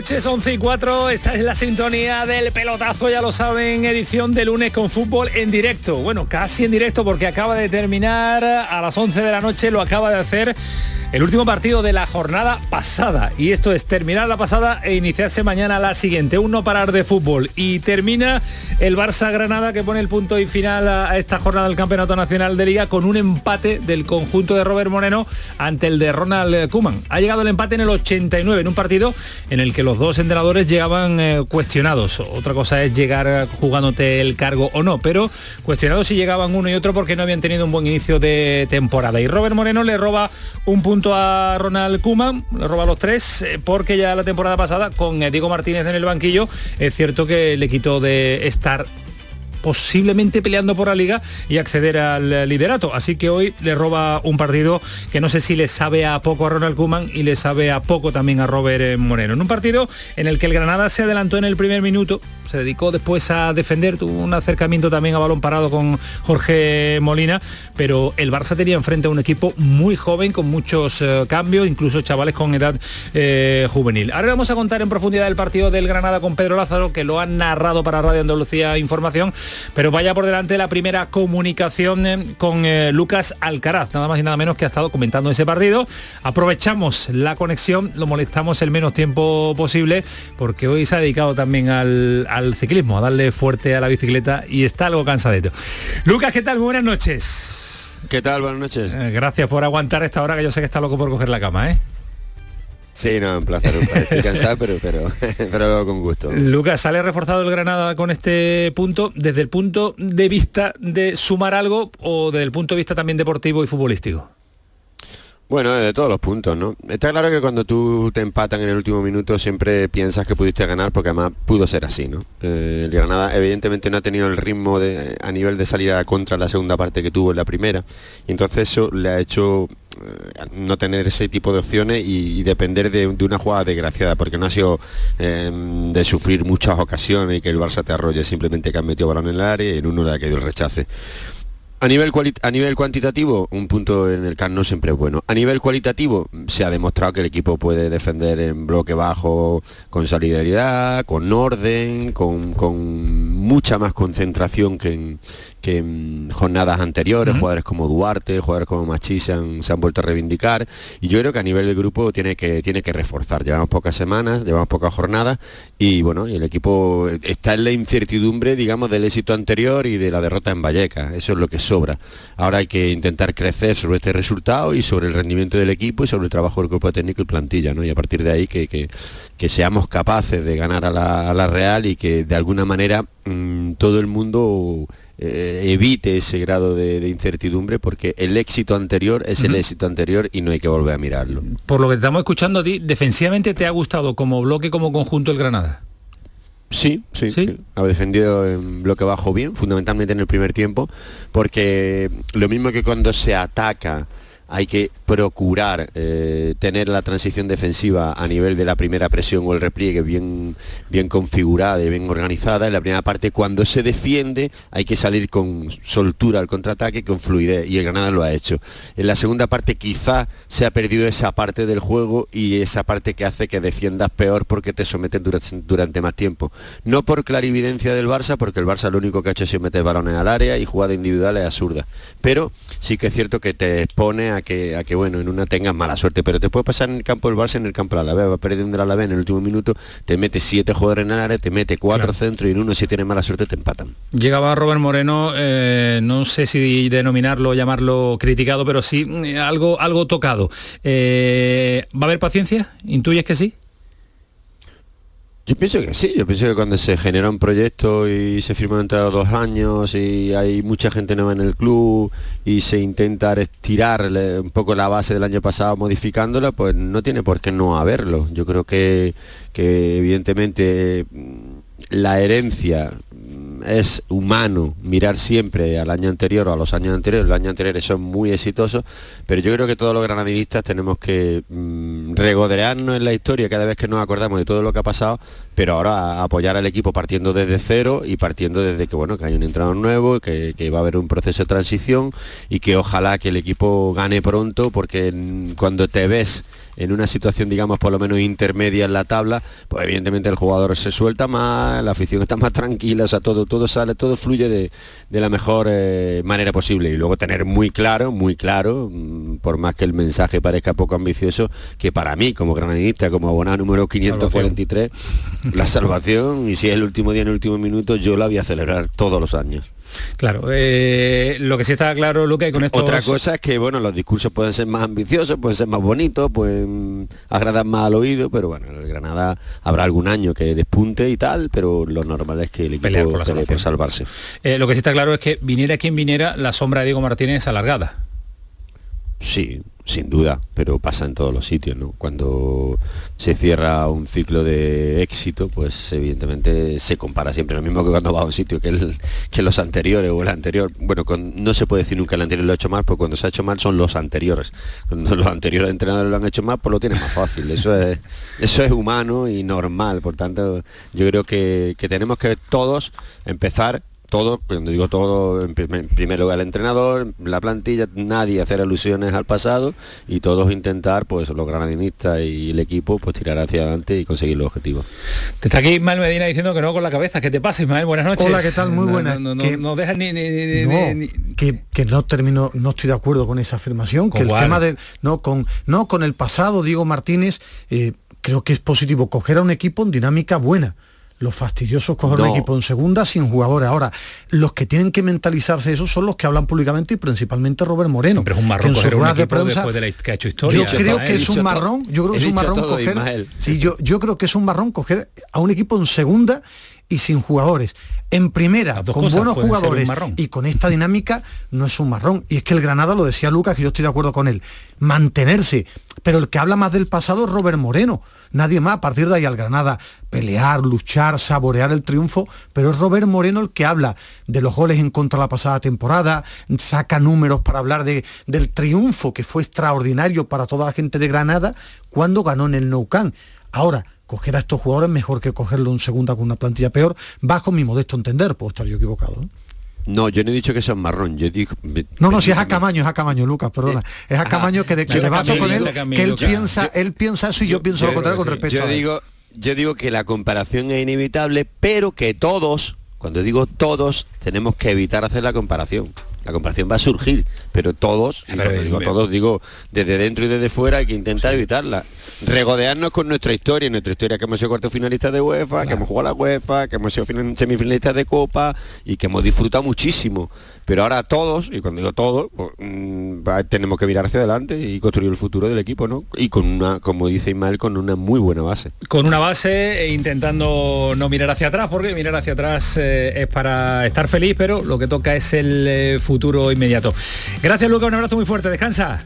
Noches, 11 y 4. Esta es la sintonía del pelotazo, ya lo saben, edición de lunes con fútbol en directo. Bueno, casi en directo porque acaba de terminar a las 11 de la noche, lo acaba de hacer el último partido de la jornada pasada. Y esto es terminar la pasada e iniciarse mañana la siguiente. Un no parar de fútbol. Y termina el Barça Granada que pone el punto y final a, esta jornada del Campeonato Nacional de Liga con un empate del conjunto de Robert Moreno ante el de Ronald Kuman. Ha llegado el empate en el 89 en un partido en el que los dos entrenadores llegaban eh, cuestionados. Otra cosa es llegar jugándote el cargo o no, pero cuestionados si llegaban uno y otro porque no habían tenido un buen inicio de temporada. Y Robert Moreno le roba un punto a Ronald Kuman, roba los tres, eh, porque ya la temporada pasada con eh, Diego Martínez en el banquillo, es cierto que le quitó de estar posiblemente peleando por la liga y acceder al liderato. Así que hoy le roba un partido que no sé si le sabe a poco a Ronald Kuman y le sabe a poco también a Robert Moreno. En un partido en el que el Granada se adelantó en el primer minuto, se dedicó después a defender, tuvo un acercamiento también a balón parado con Jorge Molina, pero el Barça tenía enfrente a un equipo muy joven, con muchos eh, cambios, incluso chavales con edad eh, juvenil. Ahora vamos a contar en profundidad el partido del Granada con Pedro Lázaro, que lo han narrado para Radio Andalucía Información, pero vaya por delante la primera comunicación eh, con Lucas Alcaraz, nada más y nada menos que ha estado comentando ese partido. Aprovechamos la conexión, lo molestamos el menos tiempo posible, porque hoy se ha dedicado también al al ciclismo, a darle fuerte a la bicicleta y está algo cansadito. Lucas, ¿qué tal? buenas noches. ¿Qué tal? Buenas noches. Eh, gracias por aguantar esta hora que yo sé que está loco por coger la cama, ¿eh? Sí, no, un placer. Estoy cansado, pero, pero, pero con gusto. Lucas, ¿sale reforzado el Granada con este punto desde el punto de vista de sumar algo o desde el punto de vista también deportivo y futbolístico? Bueno, de todos los puntos, ¿no? Está claro que cuando tú te empatan en el último minuto siempre piensas que pudiste ganar porque además pudo ser así, ¿no? Eh, el Granada evidentemente no ha tenido el ritmo de, a nivel de salida contra la segunda parte que tuvo en la primera y entonces eso le ha hecho eh, no tener ese tipo de opciones y, depender de, una jugada desgraciada porque no ha sido em, de sufrir muchas ocasiones y que el Barça te arrolle simplemente que han metido balón en el área y en uno le ha caído el rechace. A nivel, a nivel cuantitativo, un punto en el CAN no siempre es bueno. A nivel cualitativo, se ha demostrado que el equipo puede defender en bloque bajo con solidaridad, con orden, con, con mucha más concentración que en, que en jornadas anteriores, jugadores como Duarte, jugadores como Machi se han, vuelto a reivindicar y yo creo que a nivel de grupo tiene que, tiene que reforzar. Llevamos pocas semanas, llevamos pocas jornadas y bueno, el equipo está en la incertidumbre, digamos, del éxito anterior y de la derrota en Vallecas. Eso es lo que sobra. Ahora hay que intentar crecer sobre este resultado y sobre el rendimiento del equipo y sobre el trabajo del grupo técnico y plantilla, ¿no? Y a partir de ahí que, que, seamos capaces de ganar a la, Real y que de alguna manera mm, todo el mundo eh, evite ese grado de, incertidumbre porque el éxito anterior es el éxito anterior y no hay que volver a mirarlo. Por lo que estamos escuchando a ti, defensivamente te ha gustado como bloque, como conjunto el Granada. Sí, sí, sí, Ha defendido en bloque bajo bien, fundamentalmente en el primer tiempo, porque lo mismo que cuando se ataca hay que procurar eh, tener la transición defensiva a nivel de la primera presión o el repliegue bien, bien configurada y bien organizada. En la primera parte, cuando se defiende, hay que salir con soltura al contraataque, con fluidez, y el Granada lo ha hecho. En la segunda parte quizá se ha perdido esa parte del juego y esa parte que hace que defiendas peor porque te someten durante, durante más tiempo. No por clarividencia del Barça, porque el Barça lo único que ha hecho es meter balones al área y jugada individual es absurda. Pero sí que es cierto que te expone a que, a que bueno, en una tengas mala suerte, pero te puede pasar en el campo del Barça, en el campo la Alavés, va perdiendo la Alavés en el último minuto, te mete siete jugadores en el área, te mete cuatro centros y en uno si tienes mala suerte te empatan. Llegaba Robert Moreno, eh, no sé si denominarlo, llamarlo criticado, pero sí mm, algo, algo tocado. Eh, ¿Va a haber paciencia? ¿Intuyes que sí? Yo pienso que sí, yo pienso que cuando se genera un proyecto y se firma entre dos años y hay mucha gente nueva en el club y se intenta estirar un poco la base del año pasado modificándola, pues no tiene por qué no haberlo. Yo creo que, que evidentemente la herencia es humano mirar siempre al año anterior o a los años anteriores, los años anteriores son muy exitosos, pero yo creo que todos los granadinistas tenemos que mm, regodearnos en la historia cada vez que nos acordamos de todo lo que ha pasado, pero ahora apoyar al equipo partiendo desde cero y partiendo desde que bueno que hay un entrenador nuevo, que, que va a haber un proceso de transición y que ojalá que el equipo gane pronto, porque mm, cuando te ves en una situación, digamos, por lo menos intermedia en la tabla, pues evidentemente el jugador se suelta más, la afición está más tranquila, o sea, todo, todo sale, todo fluye de, la mejor eh, manera posible. Y luego tener muy claro, muy claro, mm, por más que el mensaje parezca poco ambicioso, que para mí, como granadista, como abonado número 543, la salvación, y si es el último día en el último minuto, yo la voy a celebrar todos los años. Claro, eh, lo que sí está claro, Luca, y con esto... Otra cosa es que, bueno, los discursos pueden ser más ambiciosos, pueden ser más bonitos, pueden agradar más al oído, pero bueno, en el Granada habrá algún año que despunte y tal, pero lo normal es que el equipo por, por salvarse. Eh, lo que sí está claro es que viniera quien viniera, la sombra de Diego Martínez es alargada. Sí, sin duda, pero pasa en todos los sitios, ¿no? Cuando se cierra un ciclo de éxito, pues evidentemente se compara siempre lo mismo que cuando va a un sitio que, los anteriores o el anterior. Bueno, no se puede decir nunca el anterior lo ha hecho mal, porque cuando se ha hecho mal son los anteriores. Cuando los anteriores entrenadores lo han hecho mal, pues lo tienen más fácil. Eso es, eso es humano y normal. Por tanto, yo creo que tenemos que todos empezar todo, cuando digo todo, en primer lugar el entrenador, la plantilla, nadie hacer alusiones al pasado y todos intentar, pues los granadinistas y el equipo, pues tirar hacia adelante y conseguir los objetivos. Te está aquí Ismael Medina diciendo que no con la cabeza. ¿Qué te pasa, Ismael? Buenas noches. Hola, ¿qué tal? Muy buenas. No, no, dejas ni, que, no termino, no estoy de acuerdo con esa afirmación, que el tema del no con no con el pasado, Diego Martínez, eh, creo que es positivo coger a un equipo en dinámica buena lo fastidioso es coger un equipo en segunda sin jugadores. Ahora, los que tienen que mentalizarse eso son los que hablan públicamente y principalmente Robert Moreno. Pero es un marrón coger un equipo después de la que ha hecho historia. Yo creo que es un marrón, yo creo que es un marrón coger. Sí, yo, yo creo que es un marrón coger a un equipo en segunda y sin jugadores. En primera, con buenos jugadores y con esta dinámica, no es un marrón. Y es que el Granada, lo decía Lucas, que yo estoy de acuerdo con él, mantenerse. Pero el que habla más del pasado es Robert Moreno. Nadie más, a partir de ahí al Granada, pelear, luchar, saborear el triunfo. Pero es Robert Moreno el que habla de los goles en contra de la pasada temporada, saca números para hablar de, del triunfo que fue extraordinario para toda la gente de Granada cuando ganó en el Nou Camp. Ahora, coger a estos jugadores mejor que cogerlo en segunda con una plantilla peor, bajo mi modesto entender, puedo estar yo equivocado. No, yo no he dicho que sea marrón, yo digo... No, no, si es a Camaño, es a Camaño, Lucas, perdona. Es a Camaño que, de, que debato con él, que él piensa, él piensa eso y yo, pienso lo contrario con respecto yo digo, Yo digo que la comparación es inevitable, pero que todos, cuando digo todos, tenemos que evitar hacer la comparación la comparación va a surgir, pero todos, digo todos, digo desde dentro y desde fuera hay que intentar evitarla. Regodearnos con nuestra historia, nuestra historia que hemos sido cuarto finalistas de UEFA, que hemos jugado la UEFA, que hemos sido semifinalistas de Copa y que hemos disfrutado muchísimo. Pero ahora todos, y cuando digo todos, pues, mm, tenemos que mirar hacia adelante y construir el futuro del equipo, ¿no? Y con una, como dice Ismael, con una muy buena base. Con una base e intentando no mirar hacia atrás, porque mirar hacia atrás eh, es para estar feliz, pero lo que toca es el eh, futuro inmediato. Gracias, Luca, un abrazo muy fuerte, descansa.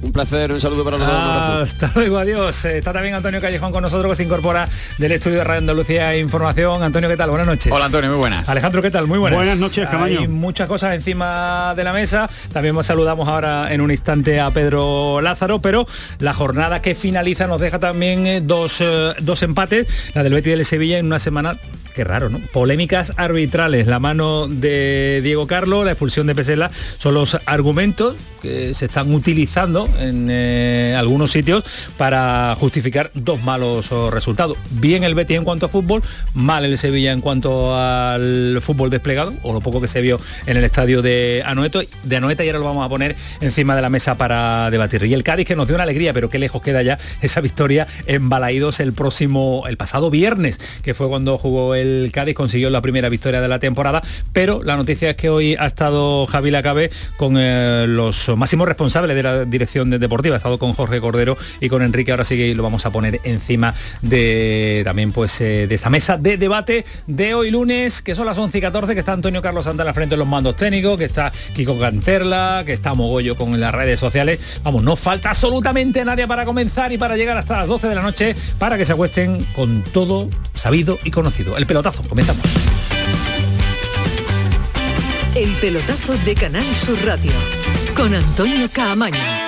Un placer, un saludo para los dos. Hasta luego, adiós. Está también Antonio Callejón con nosotros que se incorpora del estudio de Radio Andalucía Información. Antonio, ¿qué tal? Buenas noches. Hola Antonio, muy buenas. Alejandro, ¿qué tal? Muy buenas. Buenas noches, Camaño. Hay muchas cosas encima de la mesa. También saludamos ahora en un instante a Pedro Lázaro, pero la jornada que finaliza nos deja también eh, dos, eh, dos empates, la del Betis y del Sevilla en una semana qué raro, ¿no? Polémicas arbitrales, la mano de Diego Carlos, la expulsión de Pesela, son los argumentos que se están utilizando en eh, algunos sitios para justificar dos malos resultados. Bien el Betis en cuanto a fútbol, mal el Sevilla en cuanto al fútbol desplegado, o lo poco que se vio en el estadio de Anoeto, de Anoeta, y ahora lo vamos a poner encima de la mesa para debatir. Y el Cádiz que nos dio una alegría, pero qué lejos queda ya esa victoria en Balaídos el próximo, el pasado viernes, que fue cuando jugó el Cádiz consiguió la primera victoria de la temporada, pero la noticia es que hoy ha estado Javi Lacabe con eh, los máximos responsables de la dirección deportiva, ha estado con Jorge Cordero y con Enrique, ahora sí que lo vamos a poner encima de también pues eh, de esta mesa de debate de hoy lunes, que son las 11 y 14, que está Antonio Carlos Santana frente de los mandos técnicos, que está Kiko Canterla, que está Mogollo con las redes sociales. Vamos, no falta absolutamente nadie para comenzar y para llegar hasta las 12 de la noche para que se acuesten con todo sabido y conocido. El pelotazo, comenzamos. El pelotazo de Canal Sur Radio con Antonio Caamaño.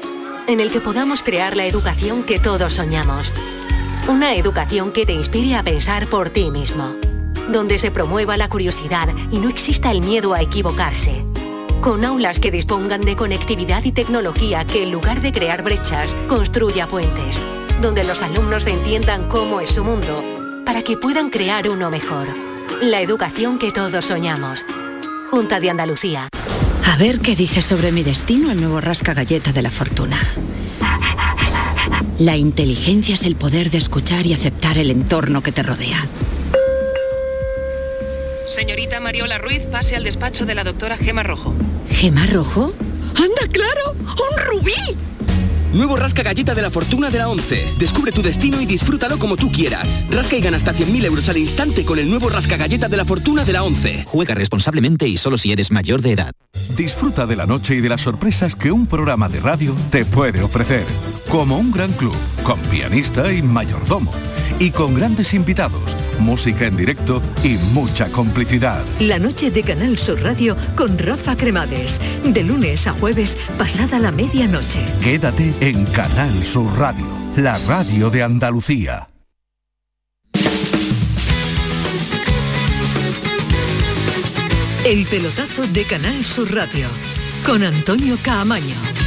en el que podamos crear la educación que todos soñamos. Una educación que te inspire a pensar por ti mismo. Donde se promueva la curiosidad y no exista el miedo a equivocarse. Con aulas que dispongan de conectividad y tecnología que en lugar de crear brechas, construya puentes. Donde los alumnos entiendan cómo es su mundo para que puedan crear uno mejor. La educación que todos soñamos. Junta de Andalucía. A ver qué dice sobre mi destino el nuevo rasca galleta de la fortuna. La inteligencia es el poder de escuchar y aceptar el entorno que te rodea. Señorita Mariola Ruiz, pase al despacho de la doctora Gema Rojo. ¿Gema Rojo? ¡Anda, claro! ¡Un rubí! Nuevo Rasca Galleta de la Fortuna de la 11. Descubre tu destino y disfrútalo como tú quieras. Rasca y gana hasta 100.000 euros al instante con el nuevo Rasca Galleta de la Fortuna de la 11. Juega responsablemente y solo si eres mayor de edad. Disfruta de la noche y de las sorpresas que un programa de radio te puede ofrecer. Como un gran club, con pianista y mayordomo y con grandes invitados, música en directo y mucha complicidad. La noche de Canal Sur Radio con Rafa Cremades, de lunes a jueves pasada la medianoche. Quédate en Canal Sur Radio, la radio de Andalucía. El pelotazo de Canal Sur Radio con Antonio Caamaño.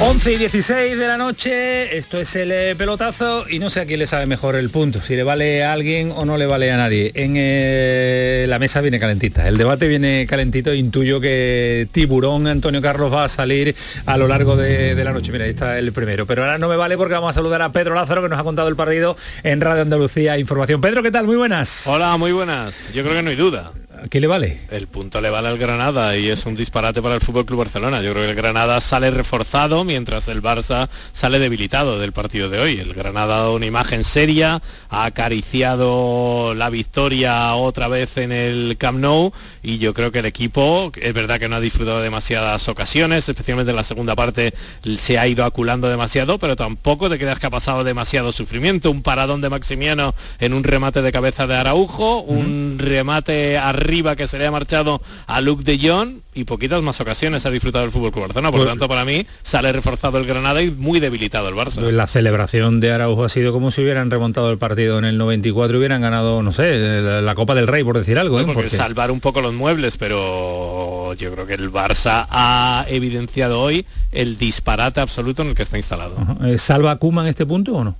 11 y 16 de la noche, esto es el eh, pelotazo y no sé a quién le sabe mejor el punto, si le vale a alguien o no le vale a nadie. En eh, la mesa viene calentita, el debate viene calentito, intuyo que tiburón Antonio Carlos va a salir a lo largo de, de, la noche. Mira, ahí está el primero, pero ahora no me vale porque vamos a saludar a Pedro Lázaro que nos ha contado el partido en Radio Andalucía Información. Pedro, ¿qué tal? Muy buenas. Hola, muy buenas. Yo creo que no hay duda. ¿Qué le vale? El punto le vale al Granada y es un disparate para el Fútbol Club Barcelona. Yo creo que el Granada sale reforzado mientras el Barça sale debilitado del partido de hoy. El Granada ha dado una imagen seria, ha acariciado la victoria otra vez en el Camp Nou y yo creo que el equipo, es verdad que no ha disfrutado demasiadas ocasiones, especialmente en la segunda parte se ha ido aculando demasiado, pero tampoco te creas que ha pasado demasiado sufrimiento. Un paradón de Maximiano en un remate de cabeza de Araujo, un remate arriba arriba que se le ha marchado a Luke de Jong y poquitas más ocasiones ha disfrutado el Fútbol Club Barcelona. Por lo pues- tanto, para mí sale reforzado el Granada y muy debilitado el Barça. Pues la celebración de Araujo ha sido como si hubieran remontado el partido en el 94 y hubieran ganado, no sé, la, Copa del Rey, por decir algo. ¿eh? porque, salvar un poco los muebles, pero yo creo que el Barça ha evidenciado hoy el disparate absoluto en el que está instalado. Eh, ¿Salva a Kuma en este punto o no?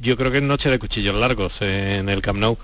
Yo creo que es noche de cuchillos largos en el Camp Nou.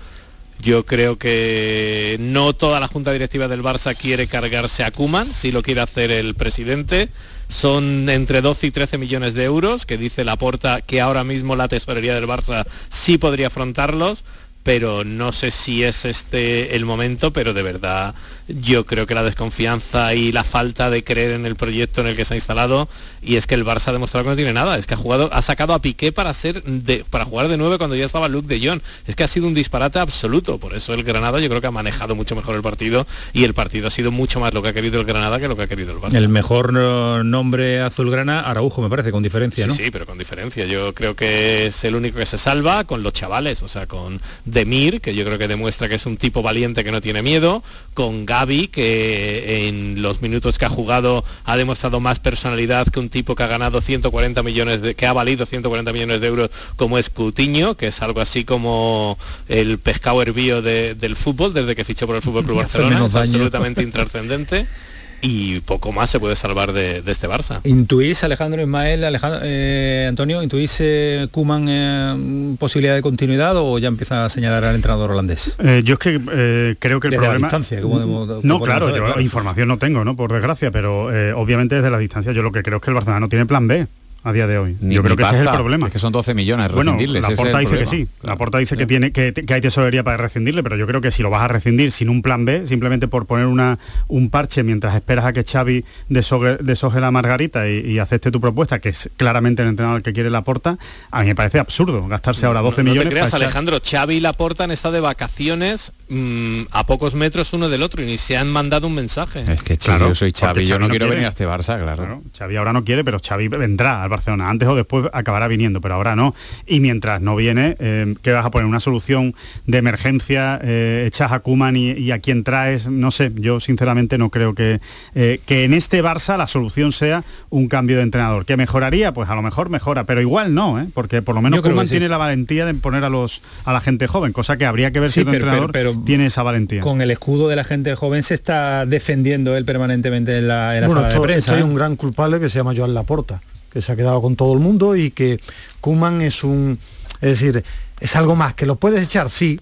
Yo creo que no toda la junta directiva del Barça quiere cargarse a Kuman, si lo quiere hacer el presidente. Son entre 12 y 13 millones de euros, que dice la porta que ahora mismo la tesorería del Barça sí podría afrontarlos pero no sé si es este el momento, pero de verdad yo creo que la desconfianza y la falta de creer en el proyecto en el que se ha instalado y es que el Barça ha demostrado que no tiene nada, es que ha jugado, ha sacado a Piqué para ser de, para jugar de nueve cuando ya estaba Luke de Jong, es que ha sido un disparate absoluto, por eso el Granada yo creo que ha manejado mucho mejor el partido y el partido ha sido mucho más lo que ha querido el Granada que lo que ha querido el Barça. El mejor nombre azulgrana, Araujo me parece, con diferencia, ¿no? Sí, pero con diferencia. Yo creo que es el único que se salva con los chavales, o sea, con Demir, que yo creo que demuestra que es un tipo valiente que no tiene miedo, con Gaby, que en los minutos que ha jugado ha demostrado más personalidad que un tipo que ha ganado 140 millones de, que ha valido 140 millones de euros como es Cutiño, que es algo así como el pescado hervío del fútbol desde que fichó por el Fútbol Club Barcelona, es absolutamente intrascendente y poco más se puede salvar de, este Barça. ¿Intuís, Alejandro Ismael, Alejandro, eh, Antonio, intuís eh, Kuman eh, posibilidad de continuidad o ya empieza a señalar al entrenador holandés? yo es que creo que el problema... La distancia, no, claro, yo información no tengo, ¿no? Por desgracia, pero obviamente desde la distancia yo lo que creo es que el Barcelona no tiene plan B a día de hoy. Yo creo que ese es el problema. Es que son 12 millones bueno, la porta dice que sí. La porta dice que tiene que, hay tesorería para rescindirle, pero yo creo que si lo vas a rescindir sin un plan B, simplemente por poner una, un parche mientras esperas a que Xavi desoje, la margarita y, acepte tu propuesta, que es claramente el entrenador que quiere la porta, a mí me parece absurdo gastarse ahora 12 millones. No te creas, Alejandro, Xavi y la porta han estado de vacaciones mm, a pocos metros uno del otro y ni se han mandado un mensaje. Es que claro, yo soy Xavi, yo no, quiero venir a este Barça, claro. Xavi ahora no quiere, pero Xavi vendrá Barcelona. Antes o después acabará viniendo, pero ahora no. Y mientras no viene, eh, ¿qué vas a poner? ¿Una solución de emergencia? Eh, ¿Echas a Kuman y, a quién traes? No sé, yo sinceramente no creo que, eh, que en este Barça la solución sea un cambio de entrenador. ¿Que mejoraría? Pues a lo mejor mejora, pero igual no, ¿eh? porque por lo menos Kuman tiene la valentía de poner a, los, a la gente joven, cosa que habría que ver si el entrenador tiene esa valentía. Con el escudo de la gente joven se está defendiendo él permanentemente en la, en sala de prensa. Hay un gran culpable que se llama Joan Laporta que se ha quedado con todo el mundo y que Kuman es un, es decir, es algo más, que lo puedes echar, sí,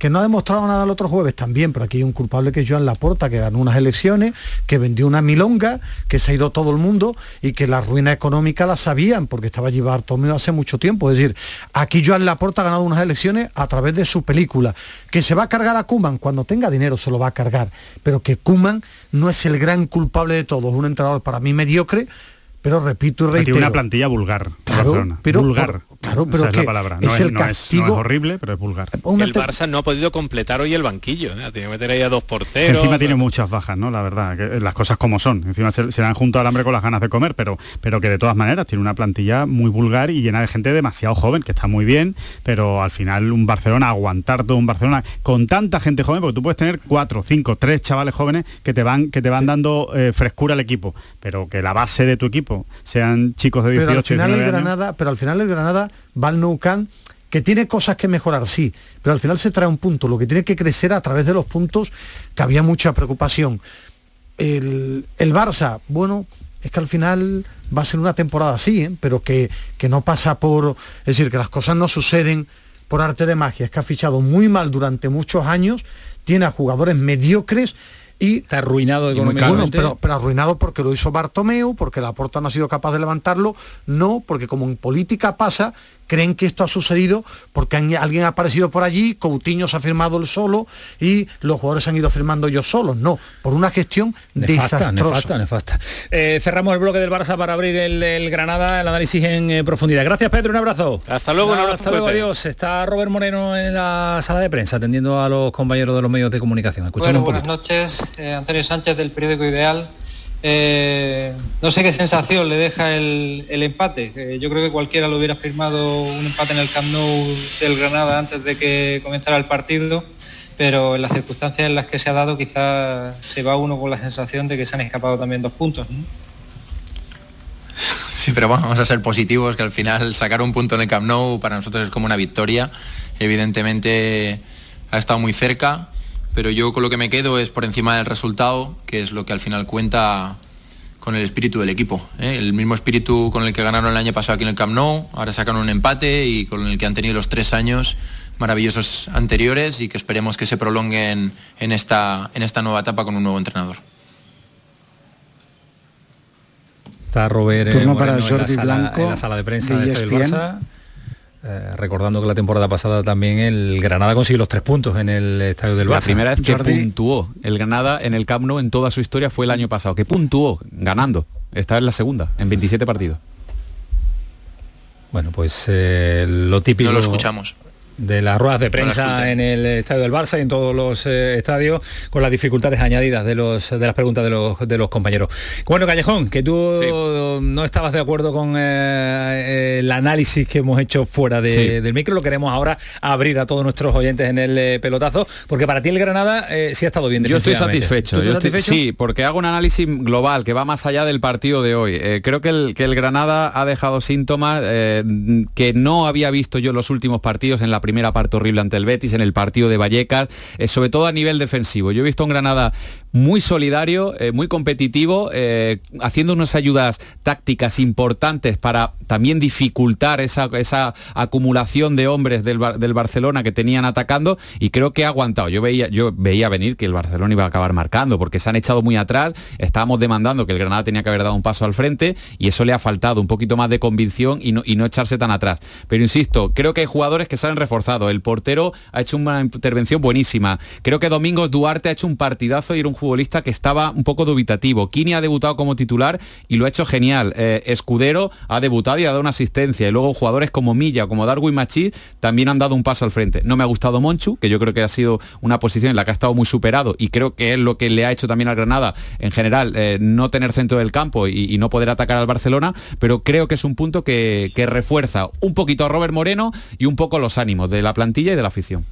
que no ha demostrado nada el otro jueves también, pero aquí hay un culpable que es Joan Laporta, que ganó unas elecciones, que vendió una milonga, que se ha ido todo el mundo y que la ruina económica la sabían, porque estaba allí Bartomeu hace mucho tiempo. Es decir, aquí Joan Laporta ha ganado unas elecciones a través de su película. Que se va a cargar a Kuman, cuando tenga dinero se lo va a cargar, pero que Kuman no es el gran culpable de todo, es un entrenador para mí mediocre, pero repito y reitero. Tiene una plantilla vulgar. Claro, pero vulgar. Claro, pero es la palabra. No es, el castigo... horrible, pero es vulgar. El Barça no ha podido completar hoy el banquillo. ¿eh? Tiene que meter ahí a dos porteros. encima tiene muchas bajas, ¿no? La verdad, que las cosas como son. Encima se, se dan junto al hambre con las ganas de comer, pero, pero que de todas maneras tiene una plantilla muy vulgar y llena de gente demasiado joven, que está muy bien, pero al final un Barcelona, aguantar todo un Barcelona con tanta gente joven, porque tú puedes tener cuatro, cinco, tres chavales jóvenes que te van, que te van dando eh, frescura al equipo, pero que la base de tu equipo sean chicos de 18 pero al final el Granada, Pero al final el Granada va al Nou que tiene cosas que mejorar, sí, pero al final se trae un punto, lo que tiene que crecer a través de los puntos, que había mucha preocupación. El, Barça, bueno, es que al final va a ser una temporada así, ¿eh? pero que, que no pasa por... Es decir, que las cosas no suceden por arte de magia, es que ha fichado muy mal durante muchos años, tiene a jugadores mediocres y está arruinado económicamente. Bueno, pero, arruinado porque lo hizo Bartomeu, porque la Porta no ha sido capaz de levantarlo, no, porque como en política pasa, creen que esto ha sucedido porque alguien ha aparecido por allí, Coutinho se ha firmado el solo y los jugadores han ido firmando ellos solos. No, por una gestión desastrosa. Nefasta, nefasta. Eh, cerramos el bloque del Barça para abrir el, Granada, el análisis en eh, profundidad. Gracias Pedro, un abrazo. Hasta luego, hasta luego, adiós. Está Robert Moreno en la sala de prensa atendiendo a los compañeros de los medios de comunicación. Escuchamos buenas noches, eh, Antonio Sánchez del periódico Ideal. Eh, no sé qué sensación le deja el, empate. yo creo que cualquiera lo hubiera firmado un empate en el Camp Nou del Granada antes de que comenzara el partido, pero en las circunstancias en las que se ha dado quizás se va uno con la sensación de que se han escapado también dos puntos. Sí, pero vamos a ser positivos, que al final sacar un punto en el Camp Nou para nosotros es como una victoria. Evidentemente ha estado muy cerca, pero yo con lo que me quedo es por encima del resultado, que es lo que al final cuenta con el espíritu del equipo. ¿eh? El mismo espíritu con el que ganaron el año pasado aquí en el Camp Nou, ahora sacan un empate y con el que han tenido los tres años maravillosos anteriores y que esperemos que se prolonguen en esta, en esta nueva etapa con un nuevo entrenador. Está Robert Turno para Jordi en Blanco en la sala de prensa de, de Eh, recordando que la temporada pasada también el Granada consiguió los tres puntos en el estadio del Barça. La primera vez que puntuó el Granada en el Camp Nou en toda su historia fue el año pasado, que puntuó ganando. Esta es la segunda, en 27 partidos. Bueno, pues eh, lo típico. No lo escuchamos de las ruedas de prensa en el estadio del Barça y en todos los eh, estadios con las dificultades añadidas de los de las preguntas de los, de los compañeros. Bueno, Callejón, que tú no estabas de acuerdo con eh, el análisis que hemos hecho fuera del micro, lo queremos ahora abrir a todos nuestros oyentes en el eh, pelotazo, porque para ti el Granada sí ha estado bien. Yo estoy satisfecho. sí, porque hago un análisis global que va más allá del partido de hoy. creo que el, que el Granada ha dejado síntomas que no había visto yo en los últimos partidos en la primera primera parte horrible ante el Betis, en el partido de Vallecas, eh, sobre todo a nivel defensivo. Yo he visto un Granada muy solidario, eh, muy competitivo, eh, haciendo unas ayudas tácticas importantes para también dificultar esa, esa acumulación de hombres del, del, Barcelona que tenían atacando y creo que ha aguantado. Yo veía, yo veía venir que el Barcelona iba a acabar marcando porque se han echado muy atrás, estábamos demandando que el Granada tenía que haber dado un paso al frente y eso le ha faltado un poquito más de convicción y no, y no echarse tan atrás. Pero insisto, creo que hay jugadores que salen reforzados. El portero ha hecho una intervención buenísima. Creo que Domingos Duarte ha hecho un partidazo y era un futbolista que estaba un poco dubitativo. Kini ha debutado como titular y lo ha hecho genial. Eh, Escudero ha debutado y ha dado una asistencia. Y luego jugadores como Milla, como Darwin Machi, también han dado un paso al frente. No me ha gustado Monchu, que yo creo que ha sido una posición en la que ha estado muy superado y creo que es lo que le ha hecho también al Granada en general eh, no tener centro del campo y, no poder atacar al Barcelona, pero creo que es un punto que, que refuerza un poquito a Robert Moreno y un poco los ánimos de la plantilla y de la afición.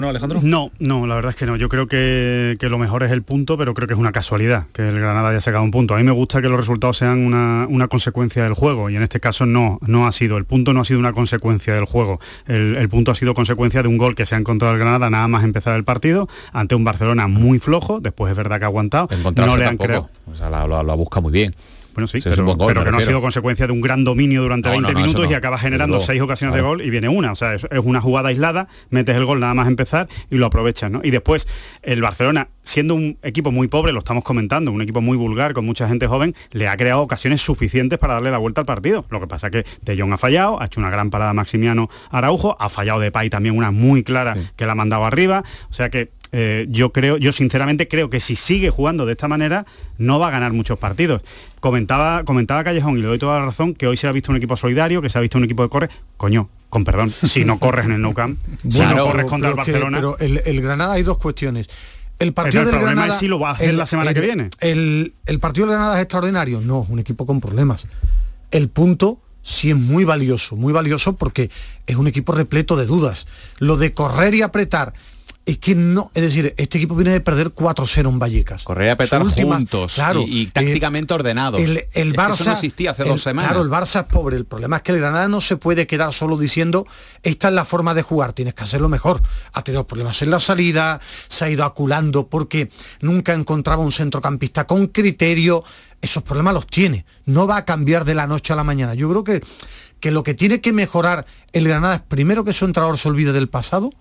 ¿No, Alejandro? No, no, la verdad es que no. Yo creo que, lo mejor es el punto, pero creo que es una casualidad que el Granada haya sacado un punto. A mí me gusta que los resultados sean una, consecuencia del juego y en este caso no, no ha sido. El punto no ha sido una consecuencia del juego. El, punto ha sido consecuencia de un gol que se ha encontrado el Granada nada más empezar el partido ante un Barcelona muy flojo. Después es verdad que ha aguantado. No le han creado. O sea, lo, busca muy bien. Bueno, sí, pero, que no ha sido consecuencia de un gran dominio durante 20 minutos y acaba generando seis ocasiones de gol y viene una. O sea, es, una jugada aislada, metes el gol nada más empezar y lo aprovechas, ¿no? Y después, el Barcelona, siendo un equipo muy pobre, lo estamos comentando, un equipo muy vulgar, con mucha gente joven, le ha creado ocasiones suficientes para darle la vuelta al partido. Lo que pasa es que De Jong ha fallado, ha hecho una gran parada Maximiano Araujo, ha fallado de Pay también una muy clara que la ha mandado arriba. O sea que eh, yo creo, yo sinceramente creo que si sigue jugando de esta manera, no va a ganar muchos partidos. Comentaba, comentaba Callejón, y le doy toda la razón, que hoy se ha visto un equipo solidario, que se ha visto un equipo de corre. Coño, con perdón, si no corres en el Nou Camp, si no corres contra el Barcelona. pero el, Granada hay dos cuestiones. El partido del Granada es si lo va a hacer la semana que viene. El, el partido del Granada es extraordinario. No, un equipo con problemas. El punto sí es muy valioso, muy valioso porque es un equipo repleto de dudas. Lo de correr y apretar es que no, es decir, este equipo viene de perder 4-0 en Vallecas. Correa a petar juntos claro, y, tácticamente ordenados. El, el Barça no existía hace dos semanas. Claro, el Barça es pobre. El problema es que el Granada no se puede quedar solo diciendo esta es la forma de jugar, tienes que hacerlo mejor. Ha tenido problemas en la salida, se ha ido aculando porque nunca encontraba un centrocampista con criterio. Esos problemas los tiene. No va a cambiar de la noche a la mañana. Yo creo que, que lo que tiene que mejorar el Granada es primero que su entrenador se olvide del pasado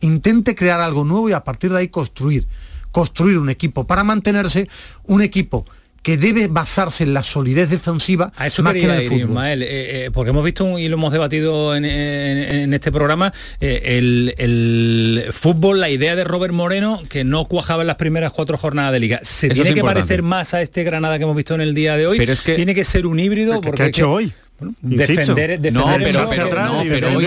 intente crear algo nuevo y a partir de ahí construir, construir un equipo para mantenerse un equipo que debe basarse en la solidez defensiva a eso más que en el fútbol. Ismael, eh, eh, porque hemos visto y lo hemos debatido en, este programa eh, el, fútbol, la idea de Robert Moreno que no cuajaba en las primeras cuatro jornadas de liga. Se tiene que parecer más a este Granada que hemos visto en el día de hoy. Pero es que tiene que ser un híbrido. Porque, ¿Qué ha hecho hoy? Defender, defender, no, pero, hoy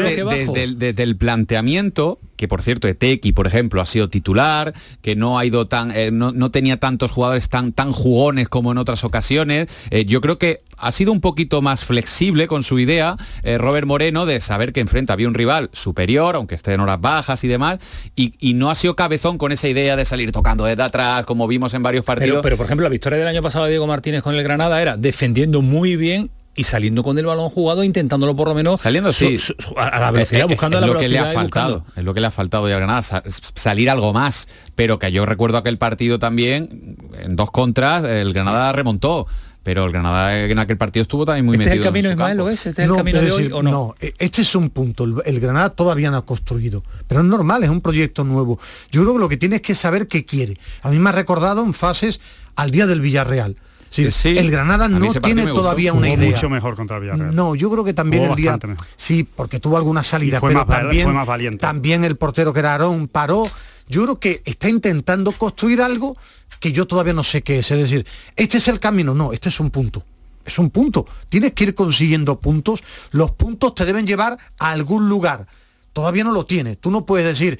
desde, el planteamiento, que por cierto Etequi, por ejemplo, ha sido titular, que no ha ido tan, eh, no, tenía tantos jugadores tan, tan jugones como en otras ocasiones, eh, yo creo que ha sido un poquito más flexible con su idea eh, Robert Moreno de saber que enfrente había un rival superior, aunque esté en horas bajas y demás, y, no ha sido cabezón con esa idea de salir tocando desde atrás, como vimos en varios partidos. Pero por ejemplo, la victoria del año pasado de Diego Martínez con el Granada era defendiendo muy bien y saliendo con el balón jugado intentándolo por lo menos saliendo sí a la velocidad buscando la lo que le ha faltado es lo que le ha faltado a Granada salir algo más pero que yo recuerdo aquel partido también en dos contras el Granada remontó pero el Granada en aquel partido estuvo también muy ¿Este metido. es el camino, Ismael, ¿lo es? ¿Este es el camino de hoy o no? No, e, este es un punto. El, Granada todavía no ha construido. Pero es normal, es un proyecto nuevo. Yo creo que lo que tiene es que saber qué quiere. A mí me ha recordado en fases al día del Villarreal el Granada no tiene todavía una idea. mucho mejor contra el Villarreal. No, yo creo que también el día sí, porque tuvo alguna salida, pero también, también el portero que era Aarón paró. Yo creo que está intentando construir algo que yo todavía no sé qué es. Es decir, este es el camino, no, este es un punto. Es un punto. Tienes que ir consiguiendo puntos. Los puntos te deben llevar a algún lugar. Todavía no lo tiene. Tú no puedes decir,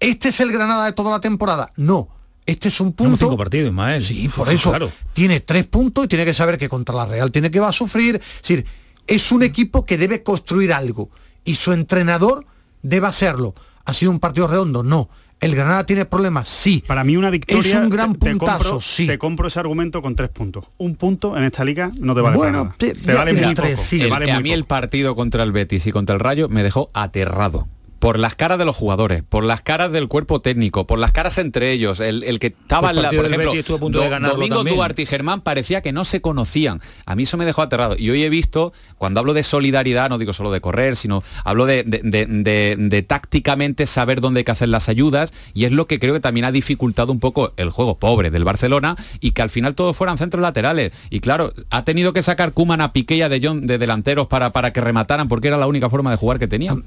este es el Granada de toda la temporada. No. Este es un punto. cinco partidos, Ismael. Sí, por eso. Tiene tres puntos y tiene que saber que contra la Real tiene que va a sufrir. Es decir, es un equipo que debe construir algo. Y su entrenador debe hacerlo. ¿Ha sido un partido redondo? No. ¿El Granada tiene problemas? Sí. Para mí una victoria... Es un gran puntazo, compro, sí. Te compro ese argumento con tres puntos. Un punto en esta liga no te vale bueno, nada. Te, vale muy Sí. vale a mí el partido contra el Betis y contra el Rayo me dejó aterrado por las caras de los jugadores, por las caras del cuerpo técnico, por las caras entre ellos, el, que estaba en la, por ejemplo, Domingo Duarte y Germán parecía que no se conocían. A mí eso me dejó aterrado. Y hoy he visto, cuando hablo de solidaridad, no digo solo de correr, sino hablo de, de, tácticamente saber dónde hay que hacer las ayudas, y es lo que creo que también ha dificultado un poco el juego pobre del Barcelona, y que al final todos fueran centros laterales. Y claro, ha tenido que sacar Kuman a Piqué de John de delanteros para, para que remataran, porque era la única forma de jugar que tenían.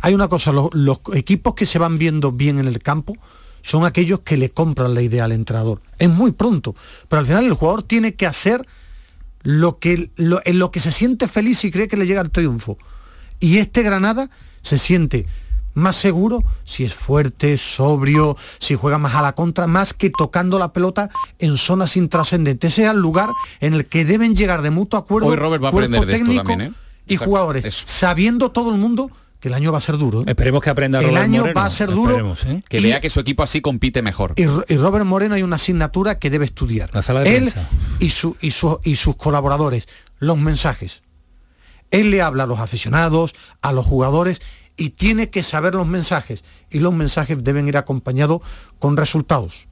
Hay una cosa, los, equipos que se van viendo bien en el campo son aquellos que le compran la idea al entrenador. Es muy pronto, pero al final el jugador tiene que hacer lo que, en lo que se siente feliz y cree que le llega el triunfo. Y este Granada se siente más seguro si es fuerte, sobrio, si juega más a la contra, más que tocando la pelota en zonas intrascendentes. Ese es el lugar en el que deben llegar de mutuo acuerdo Hoy Robert va a cuerpo técnico ¿eh? y jugadores, sabiendo todo el mundo que el año va a ser duro. ¿eh? Esperemos que aprenda El año va a ser duro. ¿eh? Que vea que su equipo así compite mejor. Y, Robert Moreno hay una asignatura que debe estudiar. Él y, su, y, y sus colaboradores, los mensajes. Él le habla a los aficionados, a los jugadores y tiene que saber los mensajes. Y los mensajes deben ir acompañados con resultados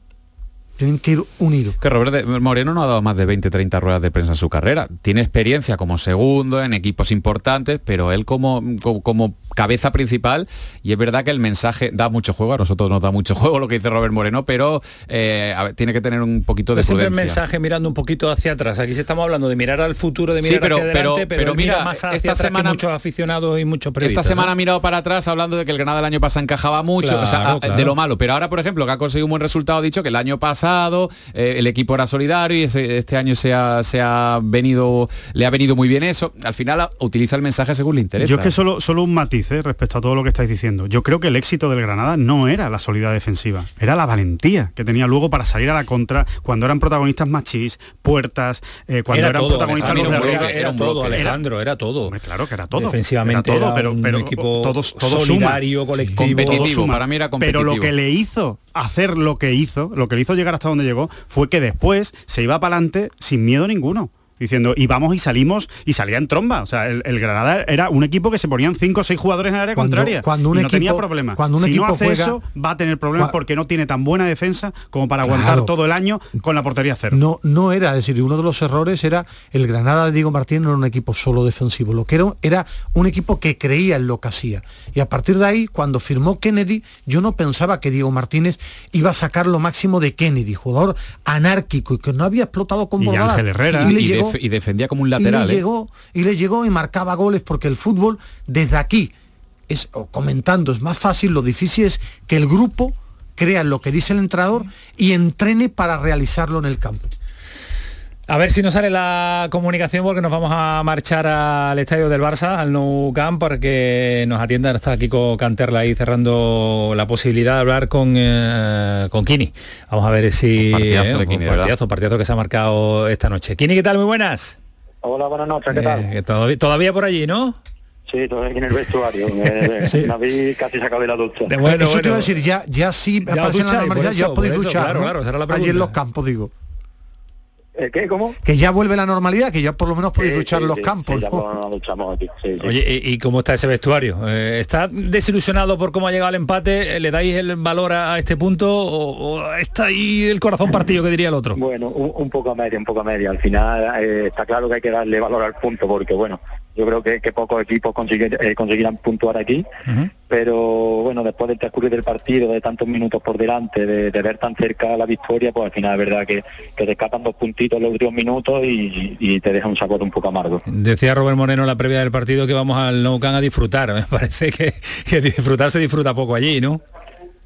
tienen que ir unidos. Que Robert Moreno no ha dado más de 20, 30 ruedas de prensa en su carrera. Tiene experiencia como segundo en equipos importantes, pero él como, como, cabeza principal, y es verdad que el mensaje da mucho juego, a nosotros nos da mucho juego lo que dice Robert Moreno, pero eh, tiene que tener un poquito de Siempre el mensaje mirando un poquito hacia atrás. Aquí se estamos hablando de mirar al futuro, de mirar pero, hacia adelante, pero, mira, más hacia esta semana muchos aficionados y muchos periodistas. Esta semana ha mirado para atrás hablando de que el Granada el año pasado encajaba mucho, de lo malo, pero ahora, por ejemplo, que ha conseguido un buen resultado, ha dicho que el año pasado eh, el equipo era solidario y este año se ha, venido, le ha venido muy bien eso. Al final utiliza el mensaje según le interesa. Yo es que solo, solo un matiz eh, respecto a todo lo que estáis diciendo. Yo creo que el éxito del Granada no era la solidaridad defensiva, era la valentía que tenía luego para salir a la contra cuando eran protagonistas machis, puertas, eh, cuando eran protagonistas los de Era, todo, Alejandro, era, todo. Claro que era todo. Defensivamente todo, pero, pero un equipo todos, solidario, colectivo. Competitivo, para mí era competitivo. Pero lo que le hizo hacer lo que hizo, lo que le hizo llegar hasta donde llegó, fue que después se iba para adelante sin miedo ninguno diciendo y vamos y salimos y salía en tromba. O sea, el, Granada era un equipo que se ponían cinco o seis jugadores en el área contraria. Cuando un y no tenía problemas. Cuando un si equipo no hace eso, va a tener problemas porque no tiene tan buena defensa como para aguantar todo el año con la portería cero. No, no era, es decir, uno de los errores era el Granada de Diego Martínez no era un equipo solo defensivo, lo que era, era un equipo que creía en lo que hacía. Y a partir de ahí, cuando firmó Kennedy, yo no pensaba que Diego Martínez iba a sacar lo máximo de Kennedy, jugador anárquico y que no había explotado con y Herrera y defendía como un y le, ¿eh? llegó, y le llegó y marcaba goles porque el fútbol desde aquí, es, comentando, es más fácil, lo difícil es que el grupo crea lo que dice el entrenador y entrene para realizarlo en el campo. A ver si nos sale la comunicación porque nos vamos a marchar al estadio del Barça, al Nou Camp, para que nos atienda. Está Kiko Canterla ahí cerrando la posibilidad de hablar con, eh, con Kini. Vamos a ver si... Partidazo, de Kini, partidazo, partidazo que se ha marcado esta noche. Kini, ¿qué tal? Muy buenas. Hola, buenas noches, ¿qué eh, tal? todavía, por allí, ¿no? Sí, todavía aquí en el vestuario. Eh, sí. Casi se acabó de la ducha. De bueno, eso te iba a decir, ya, ya sí, ya, aparece la normalidad, ya podéis duchar. Claro, claro, será la Allí en los campos, digo. ¿Eh, ¿Qué? ¿Cómo? Que ya vuelve la normalidad, que ya por lo menos podéis duchar los campos. Oye, ¿y, cómo está ese vestuario? Eh, ¿Está desilusionado por cómo ha llegado el empate? ¿Le dais el valor a, este punto o, está ahí el corazón partido que diría el otro? Bueno, un, poco a media, un poco a media. Al final eh, está claro que hay que darle valor al punto porque, bueno, Yo creo que, pocos equipos eh, conseguirán puntuar aquí, pero bueno, después del transcurrir del partido, de tantos minutos por delante, de, ver tan cerca la victoria, pues al final es verdad que, te escapan dos puntitos en los últimos minutos y, te deja un sabor un poco amargo. Decía Robert Moreno en la previa del partido que vamos al Nou Camp a disfrutar. Me parece que, que disfrutar se disfruta poco allí, ¿no?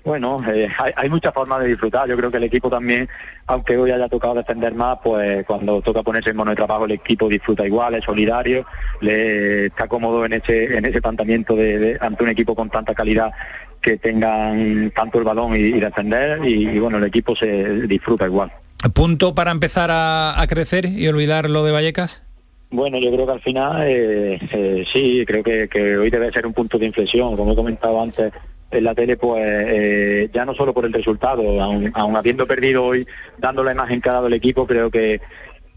Bueno, eh, hay, muchas formas de disfrutar. Yo creo que el equipo también, aunque hoy haya tocado defender más, pues cuando toca ponerse en mono de trabajo el equipo disfruta igual, es solidario, le está cómodo en ese en ese planteamiento de, ante un equipo con tanta calidad que tengan tanto el balón y, defender y, bueno, el equipo se disfruta igual. ¿Punto para empezar a, crecer y olvidar lo de Vallecas? Bueno, yo creo que al final eh, eh, sí, creo que, que hoy debe ser un punto de inflexión, como he comentado antes en la tele, pues eh, ya no solo por el resultado, aún, habiendo perdido hoy, dando la imagen que ha el equipo, creo que,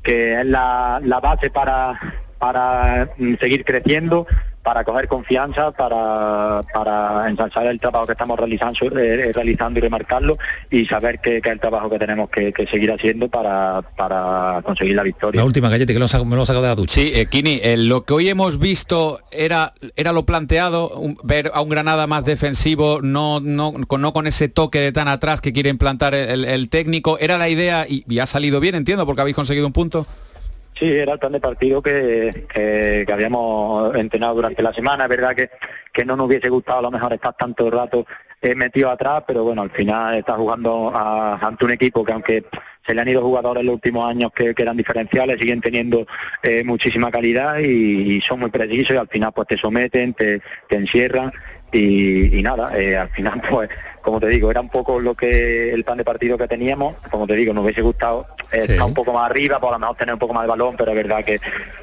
que es la, la base para, para mm, seguir creciendo para coger confianza, para, para ensalzar el trabajo que estamos realizando, eh, realizando y remarcarlo y saber que, es el trabajo que tenemos que, seguir haciendo para, para, conseguir la victoria. La última galleta que me lo he sacado de la ducha. Sí, eh, Kini, eh, lo que hoy hemos visto era, era lo planteado, ver a un Granada más defensivo, no, no, con, no con ese toque de tan atrás que quiere implantar el, técnico, era la idea y ha salido bien, entiendo, porque habéis conseguido un punto. Sí, era el plan de partido que, que, habíamos entrenado durante la semana. Es verdad que, que no nos hubiese gustado a lo mejor estar tanto rato eh, metido atrás, pero bueno, al final está jugando ante un equipo que aunque se le han ido jugadores en los últimos años que, eran diferenciales, siguen teniendo eh, muchísima calidad y, son muy precisos y al final pues te someten, te, te encierran y, nada, eh, al final pues como te digo, era un poco lo que el plan de partido que teníamos, como te digo, nos hubiese gustado estar un poco más arriba, por lo menos tener un poco más de balón, pero es verdad que,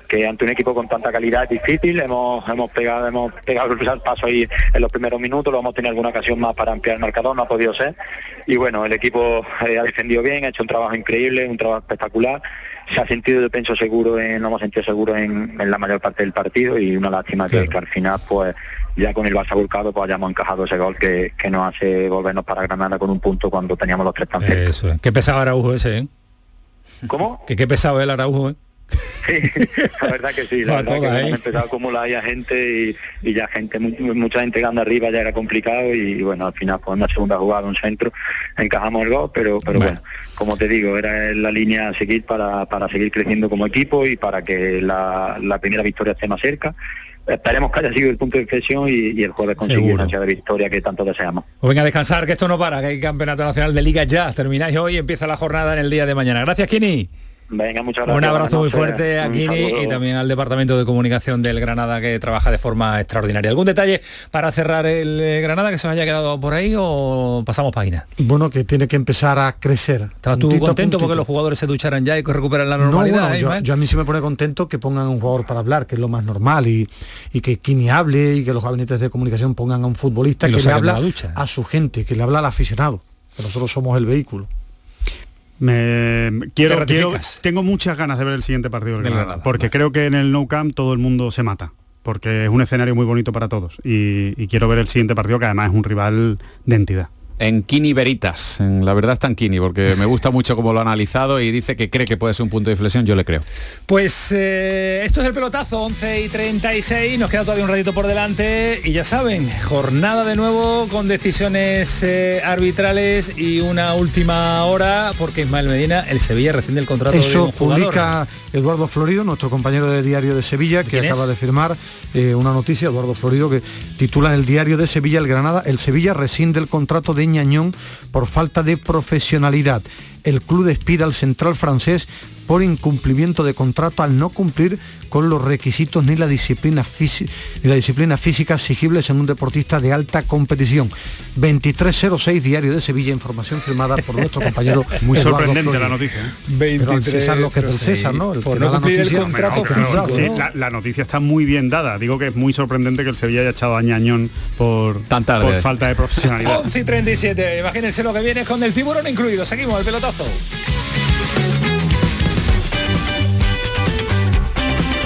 que ante un equipo con tanta calidad es difícil, hemos, hemos pegado, hemos pegado el paso ahí en los primeros minutos, lo hemos tenido alguna ocasión más para ampliar el marcador, no ha podido ser, y bueno, el equipo eh, ha defendido bien, ha hecho un trabajo increíble, un trabajo espectacular, se ha sentido, yo pienso, seguro, en, lo hemos sentido seguro en, la mayor parte del partido y una lástima que, al final, pues ya con el Barça volcado, pues hayamos encajado ese gol que, que nos hace volvernos para Granada con un punto cuando teníamos los tres tan cerca. Qué pesado Araujo ese, ¿eh? ¿Cómo? Que qué pesado el Araujo, ¿eh? Sí, la verdad que sí, la verdad que ¿eh? empezado a acumular ya gente y, ya gente, mucha gente anda arriba ya era complicado y bueno, al final con una segunda jugada, un centro, encajamos el gol, pero, pero bueno. como te digo, era la línea a seguir para, para seguir creciendo como equipo y para que la, la primera victoria esté más cerca esperemos que haya sido el punto de inflexión y, el jueves conseguir una de victoria que tanto deseamos. Pues venga a descansar, que esto no para, que hay campeonato nacional de liga ya. Termináis hoy y empieza la jornada en el día de mañana. Gracias, Kini. Venga, muchas gracias. Un abrazo muy fuerte a Kini y también al Departamento de Comunicación del Granada que trabaja de forma extraordinaria. ¿Algún detalle para cerrar el eh, Granada que se haya quedado por ahí o pasamos página? Bueno, que tiene que empezar a crecer. ¿Estabas tú contento porque los jugadores se ducharan ya y que recuperan la normalidad? No, yo, a mí sí me pone contento que pongan un jugador para hablar, que es lo más normal, y, que Kini hable y que los gabinetes de comunicación pongan a un futbolista que le habla a su gente, que le habla al aficionado. Que nosotros somos el vehículo. Me quiero, tengo muchas ganas de ver el siguiente partido del Granada, porque creo que en el No Camp todo el mundo se mata, porque es un escenario muy bonito para todos y quiero ver el siguiente partido que además es un rival de entidad en Kini Veritas. En la verdad está en Kini, porque me gusta mucho cómo lo ha analizado y dice que cree que puede ser un punto de inflexión, yo le creo. Pues eh, esto es el pelotazo, 11 y 36, nos queda todavía un ratito por delante y ya saben, jornada de nuevo con decisiones eh, arbitrales y una última hora, porque Ismael Medina, el Sevilla recién el contrato Eso publica Eduardo Florido, nuestro compañero de Diario de Sevilla, que acaba de firmar eh, una noticia, Eduardo Florido, que titula en el Diario de Sevilla, el Granada, el Sevilla rescinde el contrato de Por falta de profesionalidad. El club despide al central francés por incumplimiento de contrato al no cumplir con los requisitos ni la disciplina, ni la disciplina física exigibles en un deportista de alta competición. 2306 Diario de Sevilla, información firmada por nuestro compañero. Muy sorprendente la noticia. 23, ¿eh? César lo que es el César, ¿no? El por no la noticia, el contrato físico. Sí, la, noticia está muy bien dada. Digo que es muy sorprendente que el Sevilla haya echado a Ñañón por, por falta de profesionalidad. 11 y 37. Imagínense lo que viene con el tiburón incluido. Seguimos el pelotazo.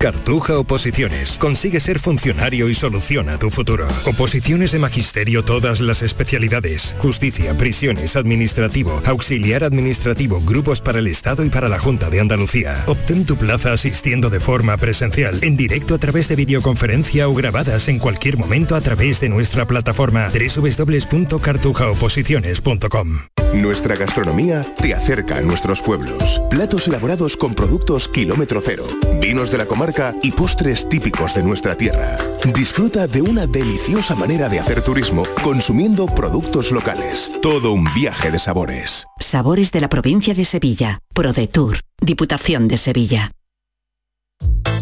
Cartuja Oposiciones. Consigue ser funcionario y soluciona tu futuro. Oposiciones de magisterio todas las especialidades. Justicia, prisiones, administrativo, auxiliar administrativo, grupos para el Estado y para la Junta de Andalucía. Obtén tu plaza asistiendo de forma presencial, en directo a través de videoconferencia o grabadas en cualquier momento a través de nuestra plataforma www.cartujaoposiciones.com. Nuestra gastronomía te acerca a nuestros pueblos. Platos elaborados con productos kilómetro cero. Vinos de la comarca y postres típicos de nuestra tierra. Disfruta de una deliciosa manera de hacer turismo consumiendo productos locales. Todo un viaje de sabores. Sabores de la provincia de Sevilla. ProDetour. Diputación de Sevilla.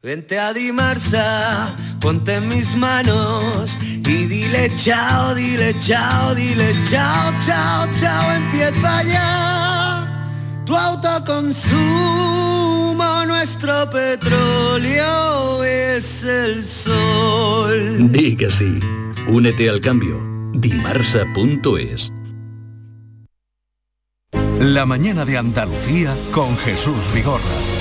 Vente a Dimarsa, ponte en mis manos y dile chao, dile chao, dile chao, chao, chao, empieza ya tu autoconsumo, nuestro petróleo es el sol. Di que sí, únete al cambio, dimarsa.es. La mañana de Andalucía con Jesús Vigorra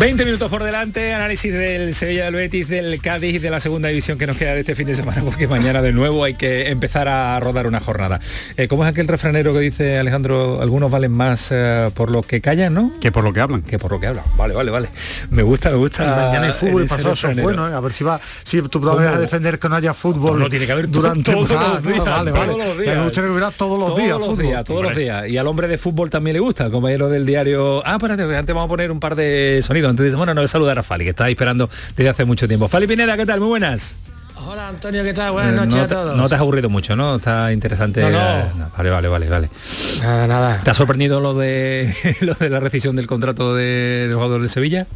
20 minutos por delante, análisis del Sevilla del Betis, del Cádiz y de la segunda división que nos queda de este fin de semana, porque mañana de nuevo hay que empezar a rodar una jornada. Eh, ¿Cómo es aquel refranero que dice Alejandro? Algunos valen más eh, por lo que callan, ¿no? Que por lo que hablan. Que por lo que hablan. Vale, vale, vale. Me gusta, me gusta. mañana hay fútbol, pasado son bueno, ¿eh? a ver si va, si tú vas a defender que no haya fútbol. no tiene que haber durante todos los días. vale, vale. Todos los días. Me gustaría que hubiera todos los días. Todos los días, todos los días. Y al hombre de fútbol también le gusta, el compañero del diario. Ah, espérate, antes vamos a poner un par de sonidos. Antes bueno, no saludar a Fali, que está esperando desde hace mucho tiempo. Fali Pineda, ¿qué tal? Muy buenas. Hola Antonio, ¿qué tal? Buenas noches no a todos. no te has aburrido mucho, ¿no? Está interesante. No, no. Vale, vale, vale, vale. Nada, nada. ¿Te ha sorprendido lo de lo de la rescisión del contrato de, del jugador de Sevilla?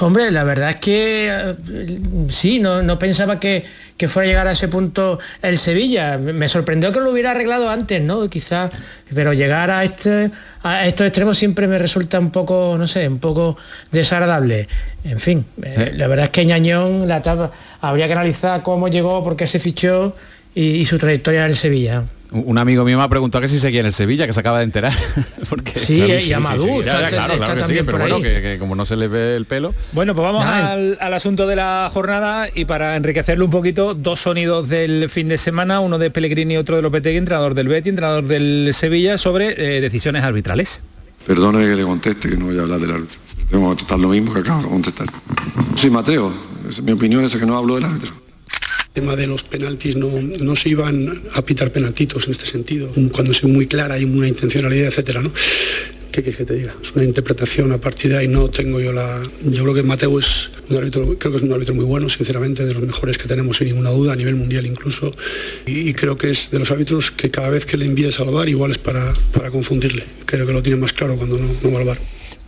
Hombre, la verdad es que eh, sí, no, no pensaba que, que, fuera a llegar a ese punto el Sevilla. Me sorprendió que lo hubiera arreglado antes, ¿no? Quizás, pero llegar a este a estos extremos siempre me resulta un poco, no sé, un poco desagradable. En fin, eh, la verdad es que Ñañón la etapa, habría que analizar cómo llegó, por qué se fichó y, y su trayectoria en el Sevilla. Un amigo mío me ha preguntado que si seguía en el Sevilla, que se acaba de enterar. Porque, sí, claro, y sí, sí, está, claro, está claro que sí, pero bueno, que, que, como no se le ve el pelo. Bueno, pues vamos al, al, asunto de la jornada y para enriquecerlo un poquito, dos sonidos del fin de semana, uno de Pellegrini y otro de Lopetegui, entrenador del Betis, entrenador del Sevilla, sobre eh, decisiones arbitrales. Perdone que le conteste, que no voy a hablar del árbitro. Tengo que contestar lo mismo que acabo de contestar. Sí, Mateo, mi opinión es que no hablo del árbitro tema de los penaltis no, no se iban a pitar penaltitos en este sentido, cuando es muy clara y una intencionalidad, etcétera. ¿Qué quieres que te diga? Es una interpretación a partir de ahí, no tengo yo la... Yo creo que Mateo es un árbitro, creo que es un árbitro muy bueno, sinceramente, de los mejores que tenemos sin ninguna duda, a nivel mundial incluso, y, y creo que es de los árbitros que cada vez que le envíes al bar igual es para, para confundirle. Creo que lo tiene más claro cuando no, no va al bar.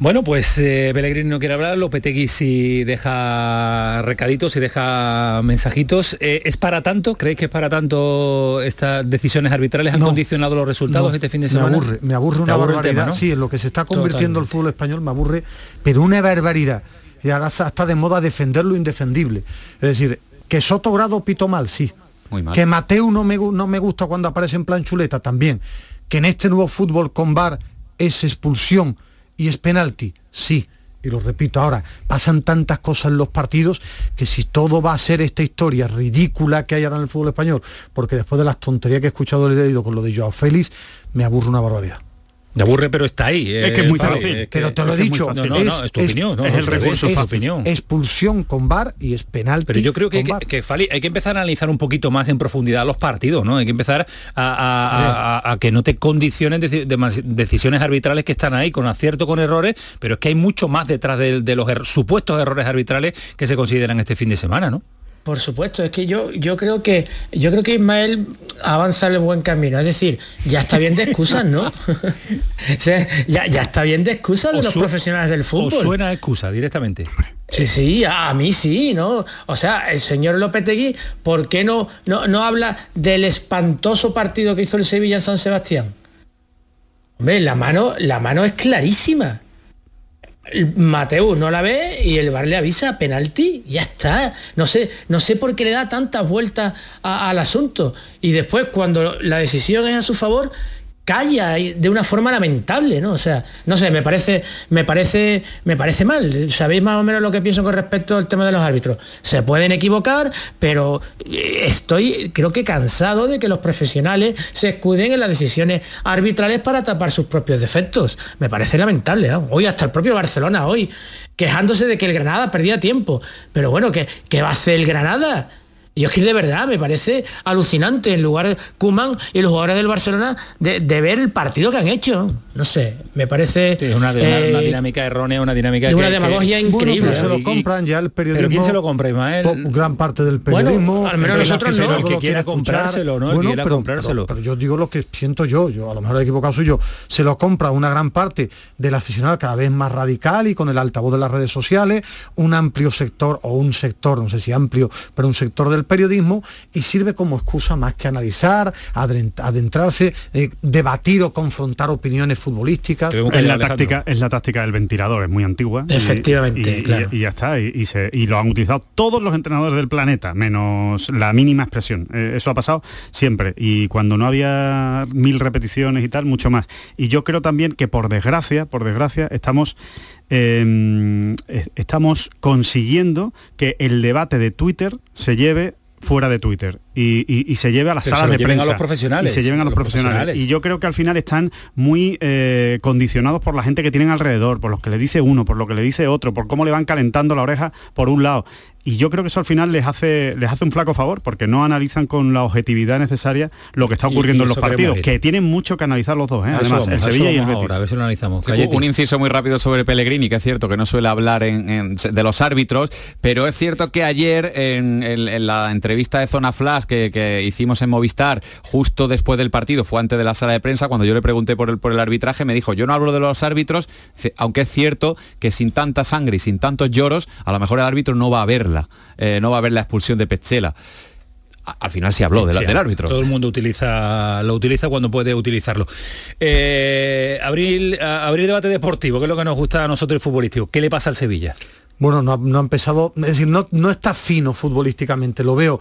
Bueno, pues eh, Pellegrini no quiere hablar, Lopetegui sí deja recaditos y deja mensajitos. Eh, ¿Es para tanto? ¿Creéis que es para tanto estas decisiones arbitrales han no, condicionado los resultados no, este fin de semana? Me aburre, me aburre una aburre barbaridad. Tema, ¿no? Sí, en lo que se está convirtiendo Totalmente. el fútbol español me aburre, pero una barbaridad. Y ahora está de moda defender lo indefendible. Es decir, que Soto Grado pito mal, sí. Que Mateo no me, no me gusta cuando aparece en plan chuleta también. Que en este nuevo fútbol con VAR es expulsión y es penalti, sí. Y lo repito ahora, pasan tantas cosas en los partidos que si todo va a ser esta historia ridícula que hay ahora en el fútbol español, porque después de las tonterías que he escuchado y leído con lo de Joao Félix, me aburre una barbaridad. Me aburre, pero está ahí. Es, que es muy fácil. pero te lo he dicho. No, no, no, es tu opinión. es el recurso es, opinión. Expulsión con bar y es penal. Pero yo creo que, que, hay que empezar a analizar un poquito más en profundidad los partidos, ¿no? Hay que empezar a, que no te condicionen decisiones arbitrales que están ahí, con acierto, con errores, pero es que hay mucho más detrás de, de los er, supuestos errores arbitrales que se consideran este fin de semana, ¿no? Por supuesto, es que yo, yo creo que yo creo que Ismael avanza en el buen camino. Es decir, ya está bien de excusas, ¿no? ya, está bien de excusas de los profesionales del fútbol. O suena excusa directamente. Sí, sí, a, mí sí, ¿no? O sea, el señor Lopetegui, ¿por qué no, no, no habla del espantoso partido que hizo el Sevilla en San Sebastián? Hombre, la mano, la mano es clarísima. Mateo no la ve y el bar le avisa penalti, ya está. No sé, no sé por qué le da tantas vueltas al asunto. Y después cuando la decisión es a su favor, calla de una forma lamentable, ¿no? O sea, no sé, me parece, me parece, me parece mal. Sabéis más o menos lo que pienso con respecto al tema de los árbitros. Se pueden equivocar, pero eh, estoy, creo que cansado de que los profesionales se escuden en las decisiones arbitrales para tapar sus propios defectos. Me parece lamentable. Hoy hasta el propio Barcelona hoy quejándose de que el Granada perdía tiempo. Pero bueno, ¿qué, qué va a hacer el Granada? Y es que de verdad me parece alucinante en lugar de Kuman y los jugadores del Barcelona de, ver el partido que han hecho. No sé, me parece una, eh, dinámica errónea, una dinámica de una demagogia increíble. se lo compran ya el periodismo. ¿Pero quién se lo compra, Ismael? Gran parte del periodismo. al menos nosotros no. El que quiera comprárselo, ¿no? Bueno, pero, comprárselo. Pero, yo digo lo que siento yo, yo a lo mejor he equivocado soy yo. Se lo compra una gran parte del aficionado cada vez más radical y con el altavoz de las redes sociales, un amplio sector o un sector, no sé si amplio, pero un sector del periodismo y sirve como excusa más que analizar, adentrarse, eh, debatir o confrontar opiniones futbolísticas. Es la, táctica, es la táctica del ventilador, es muy antigua. Efectivamente, y, y, ya está, y, se, y, lo han utilizado todos los entrenadores del planeta, menos la mínima expresión. Eh, eso ha pasado siempre. Y cuando no había mil repeticiones y tal, mucho más. Y yo creo también que por desgracia, por desgracia, estamos Em, estamos consiguiendo que el debate de Twitter se lleve fuera de Twitter y, se lleve a las salas de prensa. A los profesionales. Y se lleven a los, profesionales. Y yo creo que al final están muy eh, condicionados por la gente que tienen alrededor, por lo que le dice uno, por lo que le dice otro, por cómo le van calentando la oreja por un lado y yo creo que eso al final les hace les hace un flaco favor porque no analizan con la objetividad necesaria lo que está ocurriendo en los partidos que tienen mucho que analizar los dos ¿eh? además el Sevilla y el Betis a ver si lo analizamos un inciso muy rápido sobre Pellegrini que es cierto que no suele hablar de los árbitros pero es cierto que ayer en, la entrevista de Zona Flash que, hicimos en Movistar justo después del partido fue antes de la sala de prensa cuando yo le pregunté por el por el arbitraje me dijo yo no hablo de los árbitros aunque es cierto que sin tanta sangre y sin tantos lloros a lo mejor el árbitro no va a verla eh, no va a haber la expulsión de Petzela. Al final se habló del árbitro. Todo el mundo utiliza, lo utiliza cuando puede utilizarlo. Eh, abrir, abrir debate deportivo, que es lo que nos gusta a nosotros el futbolístico. ¿Qué le pasa al Sevilla? Bueno, no, no ha empezado, es decir, no, no está fino futbolísticamente, lo veo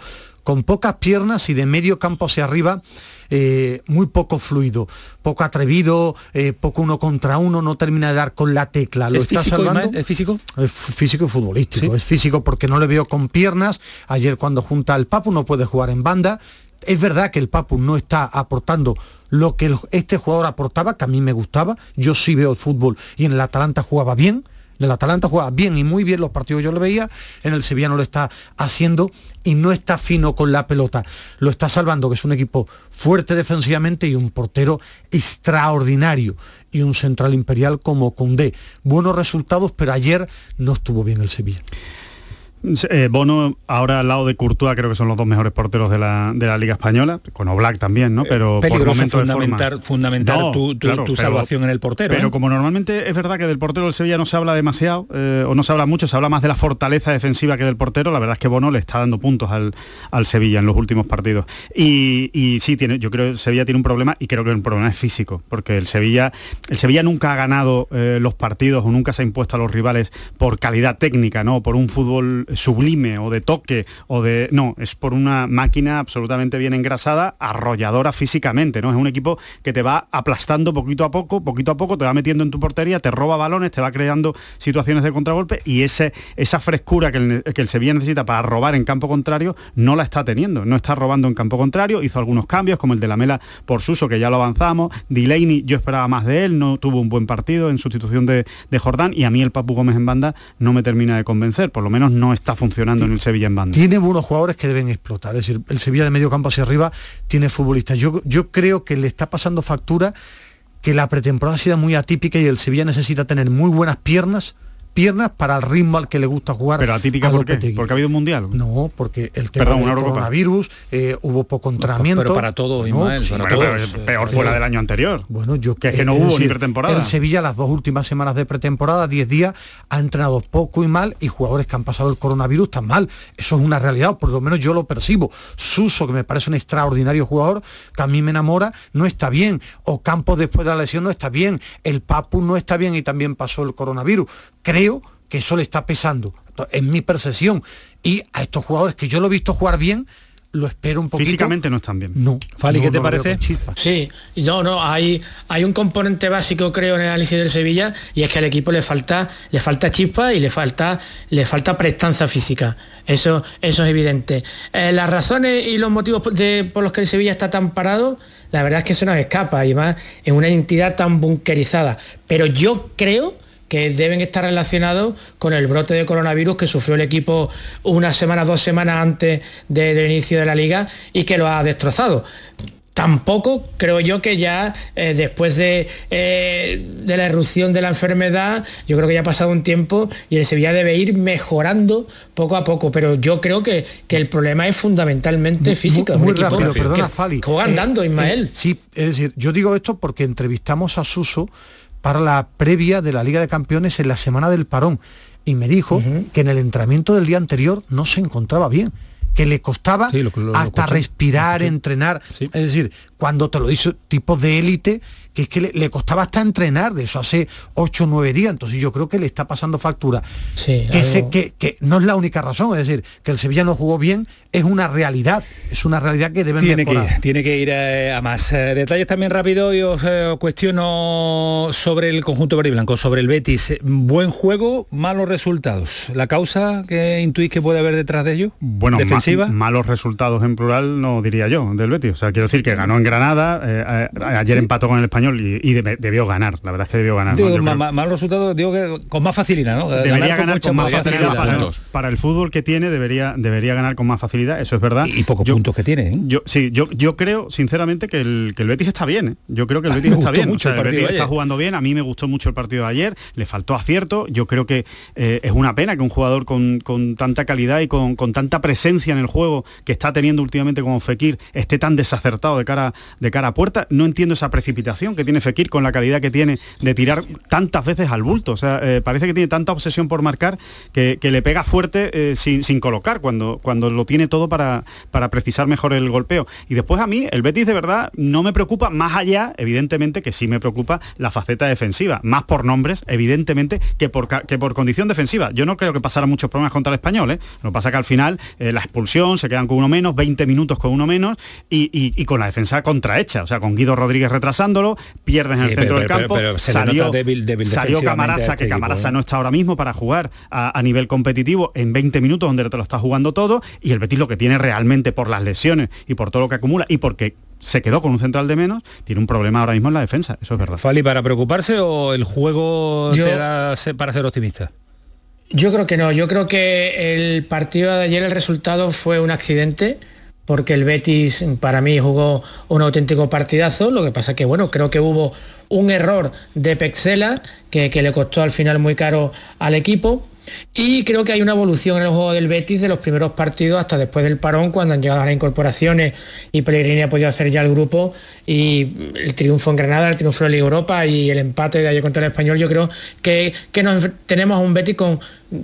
con pocas piernas y de medio campo hacia arriba eh, muy poco fluido, poco atrevido, eh, poco uno contra uno, no termina de dar con la tecla. ¿Lo está salvando? ¿Es físico? Es físico y futbolístico. Es físico porque no le veo con piernas. Ayer cuando junta al Papu no puede jugar en banda. Es verdad que el Papu no está aportando lo que este jugador aportaba, que a mí me gustaba. Yo sí veo el fútbol y en el Atalanta jugaba bien el Atalanta juega bien y muy bien los partidos yo lo veía, en el Sevilla no lo está haciendo y no está fino con la pelota. Lo está salvando, que es un equipo fuerte defensivamente y un portero extraordinario y un central imperial como Condé. Buenos resultados, pero ayer no estuvo bien el Sevilla. Eh, Bono ahora al lado de Courtois creo que son los dos mejores porteros de la, Liga Española, con Oblak también, ¿no? Pero por momentos fundamentar, fundamentar tu, salvación en el portero. Pero ¿eh? como normalmente es verdad que del portero del Sevilla no se habla demasiado, eh, o no se habla mucho, se habla más de la fortaleza defensiva que del portero, la verdad es que Bono le está dando puntos al, Sevilla en los últimos partidos. Y, y, sí, tiene, yo creo que Sevilla tiene un problema y creo que el problema es físico, porque el Sevilla, el Sevilla nunca ha ganado los partidos o nunca se ha impuesto a los rivales por calidad técnica, ¿no? Por un fútbol sublime o de toque o de... No, es por una máquina absolutamente bien engrasada, arrolladora físicamente, ¿no? Es un equipo que te va aplastando poquito a poco, poquito a poco, te va metiendo en tu portería, te roba balones, te va creando situaciones de contragolpe y ese, esa frescura que el, que el Sevilla necesita para robar en campo contrario no la está teniendo, no está robando en campo contrario, hizo algunos cambios como el de la Mela por Suso, que ya lo avanzamos, Delaney yo esperaba más de él, no tuvo un buen partido en sustitución de, de Jordán y a mí el Papu Gómez en banda no me termina de convencer, por lo menos no está funcionando en el Sevilla en banda. Tiene buenos jugadores que deben explotar, es decir, el Sevilla de medio campo hacia arriba tiene futbolistas. Yo, yo creo que le está pasando factura que la pretemporada ha sido muy atípica y el Sevilla necesita tener muy buenas piernas piernas para el ritmo al que le gusta jugar. Pero atípica ¿por qué? Porque ha habido un mundial. No, porque el tema del coronavirus, eh, hubo poco entrenamiento. Pero para todo, Ismael, peor fuera del año anterior. Bueno, yo que es que no hubo ni pretemporada. En Sevilla las dos últimas semanas de pretemporada, 10 días, ha entrenado poco y mal y jugadores que han pasado el coronavirus están mal. Eso es una realidad, por lo menos yo lo percibo. Suso, que me parece un extraordinario jugador, que a mí me enamora, no está bien. O Campos después de la lesión no está bien. El Papu no está bien y también pasó el coronavirus creo que eso le está pesando, en mi percepción. Y a estos jugadores que yo lo he visto jugar bien, lo espero un poquito. Físicamente no están bien. No. Fali, ¿qué te parece? Sí, no, no, hay, hay un componente básico, creo, en el análisis del Sevilla, y es que al equipo le falta, le falta chispa y le falta, le falta prestanza física. Eso, eso es evidente. Eh, las razones y los motivos por los que el Sevilla está tan parado, la verdad es que eso nos escapa, y más en una entidad tan bunkerizada. Pero yo creo que deben estar relacionados con el brote de coronavirus que sufrió el equipo una semana, dos semanas antes del inicio de la liga y que lo ha destrozado tampoco creo yo que ya eh, después de, eh, de, la erupción de la enfermedad, yo creo que ya ha pasado un tiempo y el Sevilla debe ir mejorando poco a poco, pero yo creo que, que el problema es fundamentalmente físico. Muy, rápido, perdona, Fali. Juega andando, eh, Ismael. sí, es decir, yo digo esto porque entrevistamos a Suso para la previa de la Liga de Campeones en la semana del parón. Y me dijo que en el entrenamiento del día anterior no se encontraba bien que le costaba hasta respirar, entrenar. Es decir, cuando te lo hizo tipos de élite, que es que le, costaba hasta entrenar, de eso hace 8 o 9 días, entonces yo creo que le está pasando factura. que, que, no es la única razón, es decir, que el Sevilla no jugó bien, es una realidad, es una realidad que deben tiene Que, tiene que ir eh, a más. Eh, detalles también rápido y os eh, cuestiono sobre el conjunto verde y blanco, sobre el Betis. Buen juego, malos resultados. ¿La causa que intuís que puede haber detrás de ello? Bueno, defensiva. malos resultados en plural no diría yo del Betis. O sea, quiero decir que ganó en Granada, ayer empató con el español y, debió ganar, la verdad es que debió ganar. mal resultado, digo que con más facilidad, ¿no? Debería ganar, con, más facilidad para, el fútbol que tiene, debería, debería ganar con más facilidad, eso es verdad. Y, pocos puntos que tiene. ¿eh? Yo, sí, yo, yo creo, sinceramente, que el, que el Betis está bien. ¿eh? Yo creo que el Betis está bien. Mucho el, Betis está jugando bien. A mí me gustó mucho el partido de ayer, le faltó acierto. Yo creo que eh, es una pena que un jugador con, tanta calidad y con, con, tanta presencia en el juego que está teniendo últimamente como Fekir esté tan desacertado de cara, de cara a puerta. No entiendo esa precipitación que tiene Fekir con la calidad que tiene de tirar tantas veces al bulto. O sea, eh, parece que tiene tanta obsesión por marcar que, le pega fuerte eh, sin, colocar cuando, cuando lo tiene todo para, para precisar mejor el golpeo. Y después a mí, el Betis de verdad no me preocupa más allá, evidentemente, que sí me preocupa la faceta defensiva, más por nombres, evidentemente, que por, que por condición defensiva. Yo no creo que pasara muchos problemas contra el español. ¿eh? Lo que pasa que al final la expulsión, se quedan con uno menos, 20 minutos con uno menos y, con la defensa contrahecha. O sea, con Guido Rodríguez retrasándolo, pierdes en el centro del campo. salió, salió Camarasa, que Camarasa ¿eh? no está ahora mismo para jugar a, nivel competitivo en 20 minutos donde te lo está jugando todo y el Betis lo que tiene realmente por las lesiones y por todo lo que acumula y porque se quedó con un central de menos, tiene un problema ahora mismo en la defensa, eso es verdad. Fali, ¿para preocuparse o el juego te da para ser optimista? Yo creo que no, yo creo que el partido de ayer el resultado fue un accidente porque el Betis para mí jugó un auténtico partidazo, lo que pasa que bueno, creo que hubo un error de Pexela que, que le costó al final muy caro al equipo. Y creo que hay una evolución en el juego del Betis de los primeros partidos hasta después del parón, cuando han llegado las incorporaciones y Pellegrini ha podido hacer ya el grupo. Y el triunfo en Granada, el triunfo en Europa y el empate de ayer contra el Español, yo creo que, que tenemos a un Betis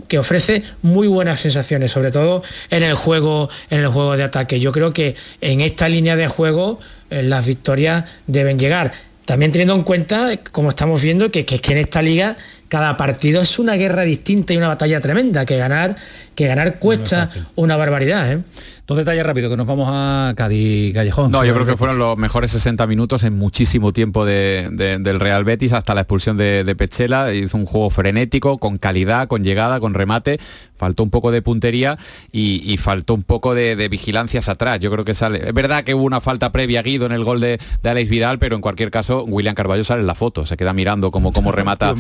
que ofrece muy buenas sensaciones, sobre todo en el juego, en el juego de ataque. Yo creo que en esta línea de juego eh, las victorias deben llegar. También teniendo en cuenta, como estamos viendo, que, que, que en esta liga cada partido es una guerra distinta y una batalla tremenda, que ganar, que ganar cuesta una barbaridad. ¿eh? Dos detalles rápidos, que nos vamos a Cádiz Callejón. No, yo creo que fueron los mejores 60 minutos en muchísimo tiempo del Real Betis, hasta la expulsión de, Pechela. Hizo un juego frenético, con calidad, con llegada, con remate. Faltó un poco de puntería y, faltó un poco de, vigilancias atrás. Yo creo que sale. Es verdad que hubo una falta previa a Guido en el gol de, de Alex Vidal, pero en cualquier caso, William Carballo sale en la foto. Se queda mirando cómo, cómo remata,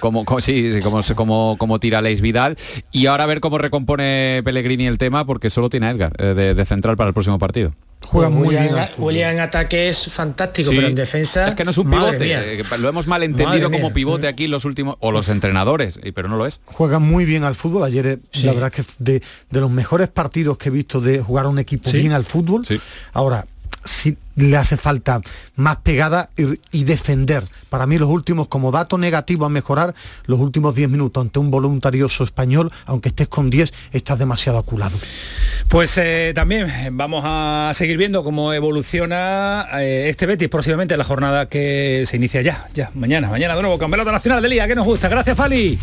como, como, sí, como, como, tira Alex Vidal. Y ahora a ver cómo recompone Pellegrini el tema, porque solo tiene a Edgar. Eh, de, central para el próximo partido. Juega muy bien. William en ataque es fantástico, pero en defensa. Es que no es un pivote. Eh, lo hemos malentendido como pivote aquí los últimos. O los entrenadores, pero no lo es. Juega muy bien al fútbol. Ayer, eh, la verdad que de, de, los mejores partidos que he visto de jugar a un equipo bien al fútbol. Ahora, si le hace falta más pegada y, defender. Para mí los últimos, como dato negativo a mejorar, los últimos 10 minutos ante un voluntarioso español, aunque estés con 10, estás demasiado aculado. Pues eh, también vamos a seguir viendo cómo evoluciona eh, este Betis próximamente la jornada que se inicia ya, ya, mañana, mañana de nuevo, Campeonato Nacional de Liga, que nos gusta. Gracias, Fali.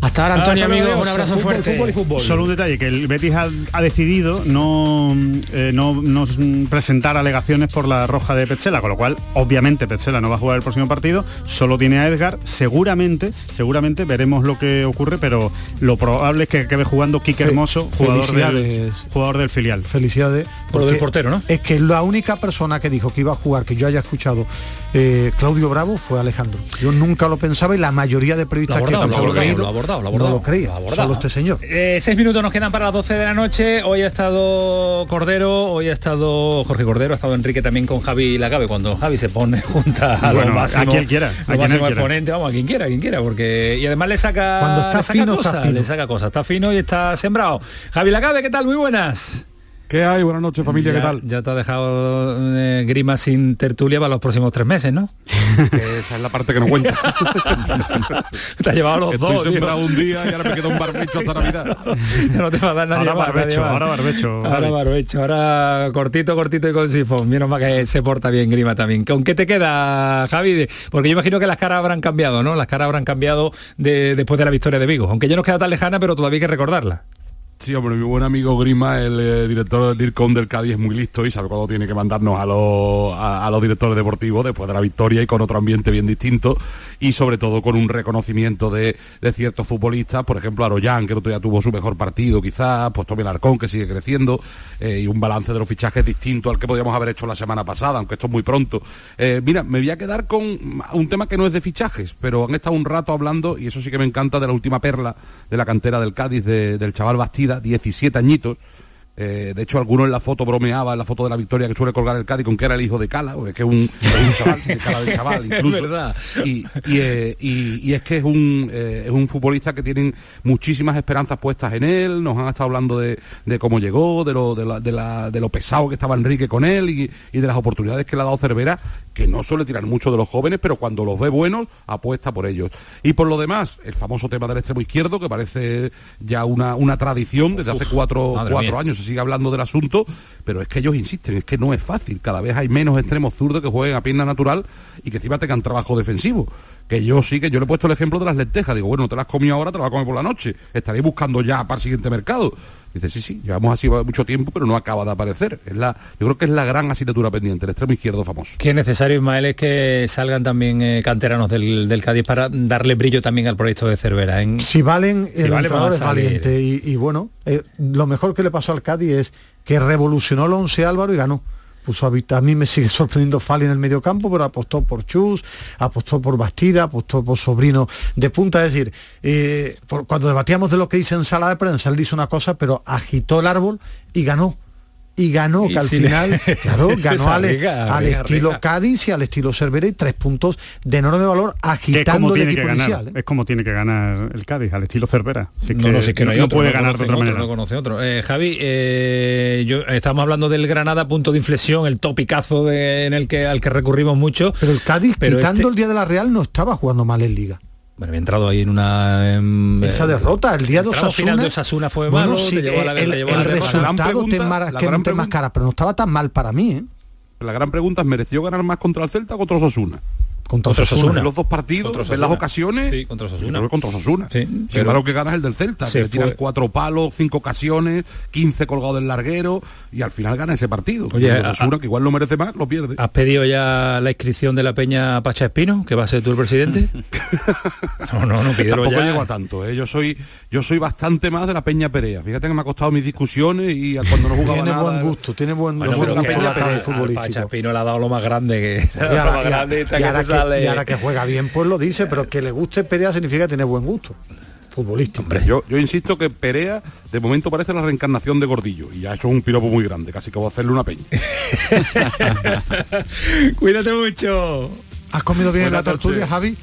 Hasta ahora, Antonio, amigo, un abrazo fuerte. Solo un detalle, que el Betis ha, decidido no, eh, no, presentar alegaciones por la roja de Petzela, con lo cual, obviamente, Petzela no va a jugar el próximo partido, solo tiene a Edgar. Seguramente, seguramente veremos lo que ocurre, pero lo probable es que quede jugando Quique Hermoso, jugador del, jugador del filial. Felicidades. Por lo del portero, ¿no? Es que la única persona que dijo que iba a jugar, que yo haya escuchado, eh, Claudio Bravo, fue Alejandro. Yo nunca lo pensaba y la mayoría de periodistas que tampoco lo, lo, no lo creía, solo este señor. Eh, seis minutos nos quedan para las 12 de la noche. Hoy ha estado Cordero, hoy ha estado Jorge Cordero, ha estado Enrique también con Javi Lagabe. Cuando Javi se pone junta a lo máximo, a quien quiera, a quien exponente, vamos, a quien quiera, a quien quiera, porque y además le saca, Cuando está fino, cosas, está fino. le saca cosas, está fino y está sembrado. Javi Lagabe, ¿qué tal? Muy buenas. ¿Qué hay? Buenas noches, familia, ¿qué tal? Ya te ha dejado eh, Grima sin tertulia para los próximos tres meses, ¿no? Esa es la parte que no cuenta. te ha llevado los Estoy dos. sembrado un día y ahora me queda un barbecho hasta Navidad. ya no te va a dar nadie ahora barbecho, ahora barbecho. Ahora barbecho, ahora cortito, cortito y con sifón. Menos mal que se porta bien Grima también. ¿Con qué te queda, Javi? Porque yo imagino que las caras habrán cambiado, ¿no? Las caras habrán cambiado de, después de la victoria de Vigo. Aunque ya nos queda tan lejana, pero todavía hay que recordarla. Sí, hombre, mi buen amigo Grima, el eh, director del DIRCOM del Cádiz, es muy listo y sabe cuándo tiene que mandarnos a los, a, los directores deportivos después de la victoria y con otro ambiente bien distinto y sobre todo con un reconocimiento de, ciertos futbolistas, por ejemplo Aroyán, que el otro día tuvo su mejor partido quizás, pues Tommy Larcón, que sigue creciendo, eh, y un balance de los fichajes distinto al que podíamos haber hecho la semana pasada, aunque esto es muy pronto. Eh, mira, me voy a quedar con un tema que no es de fichajes, pero han estado un rato hablando, y eso sí que me encanta, de la última perla de la cantera del Cádiz, del chaval Bastida, 17 añitos. Eh, de hecho, alguno en la foto bromeaba, en la foto de la victoria que suele colgar el Cádiz, con que era el hijo de Cala, o es que es un, chaval, Cala del chaval, incluso. verdad. Eh, y, es que es un, eh, es un futbolista que tienen muchísimas esperanzas puestas en él, nos han estado hablando de, cómo llegó, de lo, de, la, de, lo pesado que estaba Enrique con él y, y de las oportunidades que le ha dado Cervera, que no suele tirar mucho de los jóvenes, pero cuando los ve buenos, apuesta por ellos. Y por lo demás, el famoso tema del extremo izquierdo, que parece ya una, una tradición desde hace cuatro, cuatro años, sigue hablando del asunto, pero es que ellos insisten, es que no es fácil. Cada vez hay menos extremos zurdos que jueguen a pierna natural y que encima tengan trabajo defensivo que yo sí que yo le he puesto el ejemplo de las lentejas. Digo, bueno, te las has comido ahora, te las vas a comer por la noche. Estaréis buscando ya para el siguiente mercado. Dice, sí, sí, llevamos así mucho tiempo, pero no acaba de aparecer. Es la, yo creo que es la gran asignatura pendiente, el extremo izquierdo famoso. Qué necesario, Ismael, es que salgan también eh, canteranos del, Cádiz para darle brillo también al proyecto de Cervera. En... Si valen, el entrenador es valiente. Y, bueno, eh, lo mejor que le pasó al Cádiz es que revolucionó el once Álvaro y ganó puso a, mí me sigue sorprendiendo Fali en el medio campo, pero apostó por Chus, apostó por Bastida, apostó por Sobrino de punta. Es decir, eh, cuando debatíamos de lo que dice en sala de prensa, él dice una cosa, pero agitó el árbol y ganó y ganó, que al final, claro, ganó al, estilo Cádiz y al estilo Cervera y tres puntos de enorme valor agitando el equipo inicial. ¿eh? Es como tiene que ganar el Cádiz, al estilo Cervera. no, no, que no, puede ganar de otra manera. No conoce otro. Eh, Javi, eh, yo, estamos hablando del Granada, punto de inflexión, el topicazo en el que al que recurrimos mucho. Pero el Cádiz, pero quitando este el día de la Real, no estaba jugando mal en Liga. Bueno, había entrado ahí en una... Esa derrota, el día de Osasuna... final de Osasuna fue malo, sí, el, resultado te, mar, te más cara, pero no estaba tan mal para mí, ¿eh? La gran pregunta es, ¿mereció ganar más contra el Celta o contra Osasuna? Contra, Osasuna. los dos partidos, en las ocasiones. Sí, contra Osasuna. contra Osasuna. Sí, pero... lo que gana es el del Celta, se tiran cuatro palos, cinco ocasiones, 15 colgados del larguero y al final gana ese partido. Oye, Osasuna, que igual lo merece más, lo pierde. ¿Has pedido ya la inscripción de la Peña Pacha Espino, que va a ser tú el presidente? no, no, no, pídelo Tampoco llego a tanto, ¿eh? Yo soy yo soy bastante más de la Peña Perea. Fíjate que me ha costado mis discusiones y cuando no jugaba tiene buen gusto, tiene buen gusto. Bueno, la Peña Perea, Pacha Espino le ha dado lo más grande que... Y ahora, que, juega bien, pues lo dice, pero que le guste Perea significa tener buen gusto futbolístico. Hombre, yo, yo insisto que Perea de momento parece la reencarnación de Gordillo y ya ha hecho un piropo muy grande, casi que voy a hacerle una peña. Cuídate mucho. ¿Has comido bien la tertulia, Javi?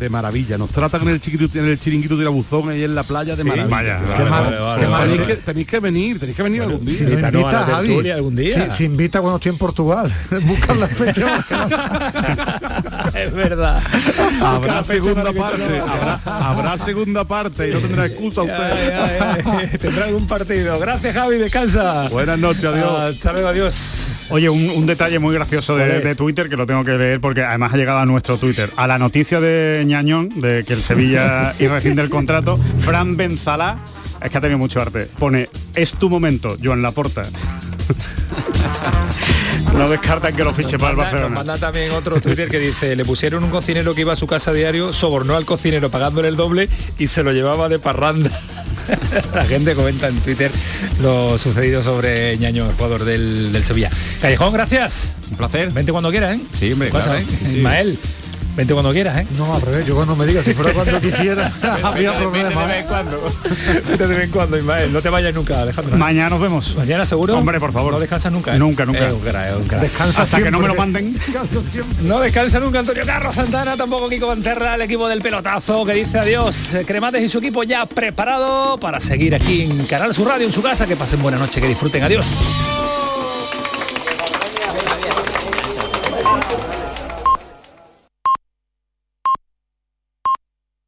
De maravilla. Nos tratan en el, chiquito, en el chiringuito de la buzón ahí en la playa de maravilla. Tenéis que venir, tenéis que venir algún día. Si invita, invita Javi, algún día. Si, invita cuando estoy en Portugal, buscan la fecha. es verdad. Habrá segunda parte, habrá, segunda parte y no tendrá excusa usted. tendrá algún partido. Gracias Javi, descansa. Buenas noches, adiós. Hasta luego, adiós. Oye, un, detalle muy gracioso de, de Twitter que lo tengo que leer porque además ha llegado a nuestro Twitter. A la noticia de ñañón de que el Sevilla y rescinde el contrato, Fran Benzalá, es que ha tenido mucho arte, pone, es tu momento, Joan Laporta. No descartan que lo fiche para el Barcelona. manda también otro Twitter que dice, le pusieron un cocinero que iba a su casa diario, sobornó al cocinero pagándole el doble y se lo llevaba de parranda. La gente comenta en Twitter lo sucedido sobre Ñaño, el jugador del, Sevilla. Callejón, gracias. Un placer. Vente cuando quieras, ¿eh? Sí, hombre. Claro, ¿eh? Ismael. Vente cuando quieras, ¿eh? No, al revés, yo cuando me digas, si fuera cuando quisiera, habría problema. de vez en cuando. Vete de vez en cuando, Ismael. No te vayas nunca, Alejandro. Mañana nos vemos. Mañana seguro. Hombre, por favor. No descansas nunca. ¿eh? Nunca, nunca. Descansa Hasta que no me lo manden. no descansa nunca Antonio Carlos Santana, tampoco Kiko Banterra, el equipo del pelotazo que dice adiós. Cremates y su equipo ya preparado para seguir aquí en Canal Sur Radio, en su casa. Que pasen buena noche, que disfruten. Adiós.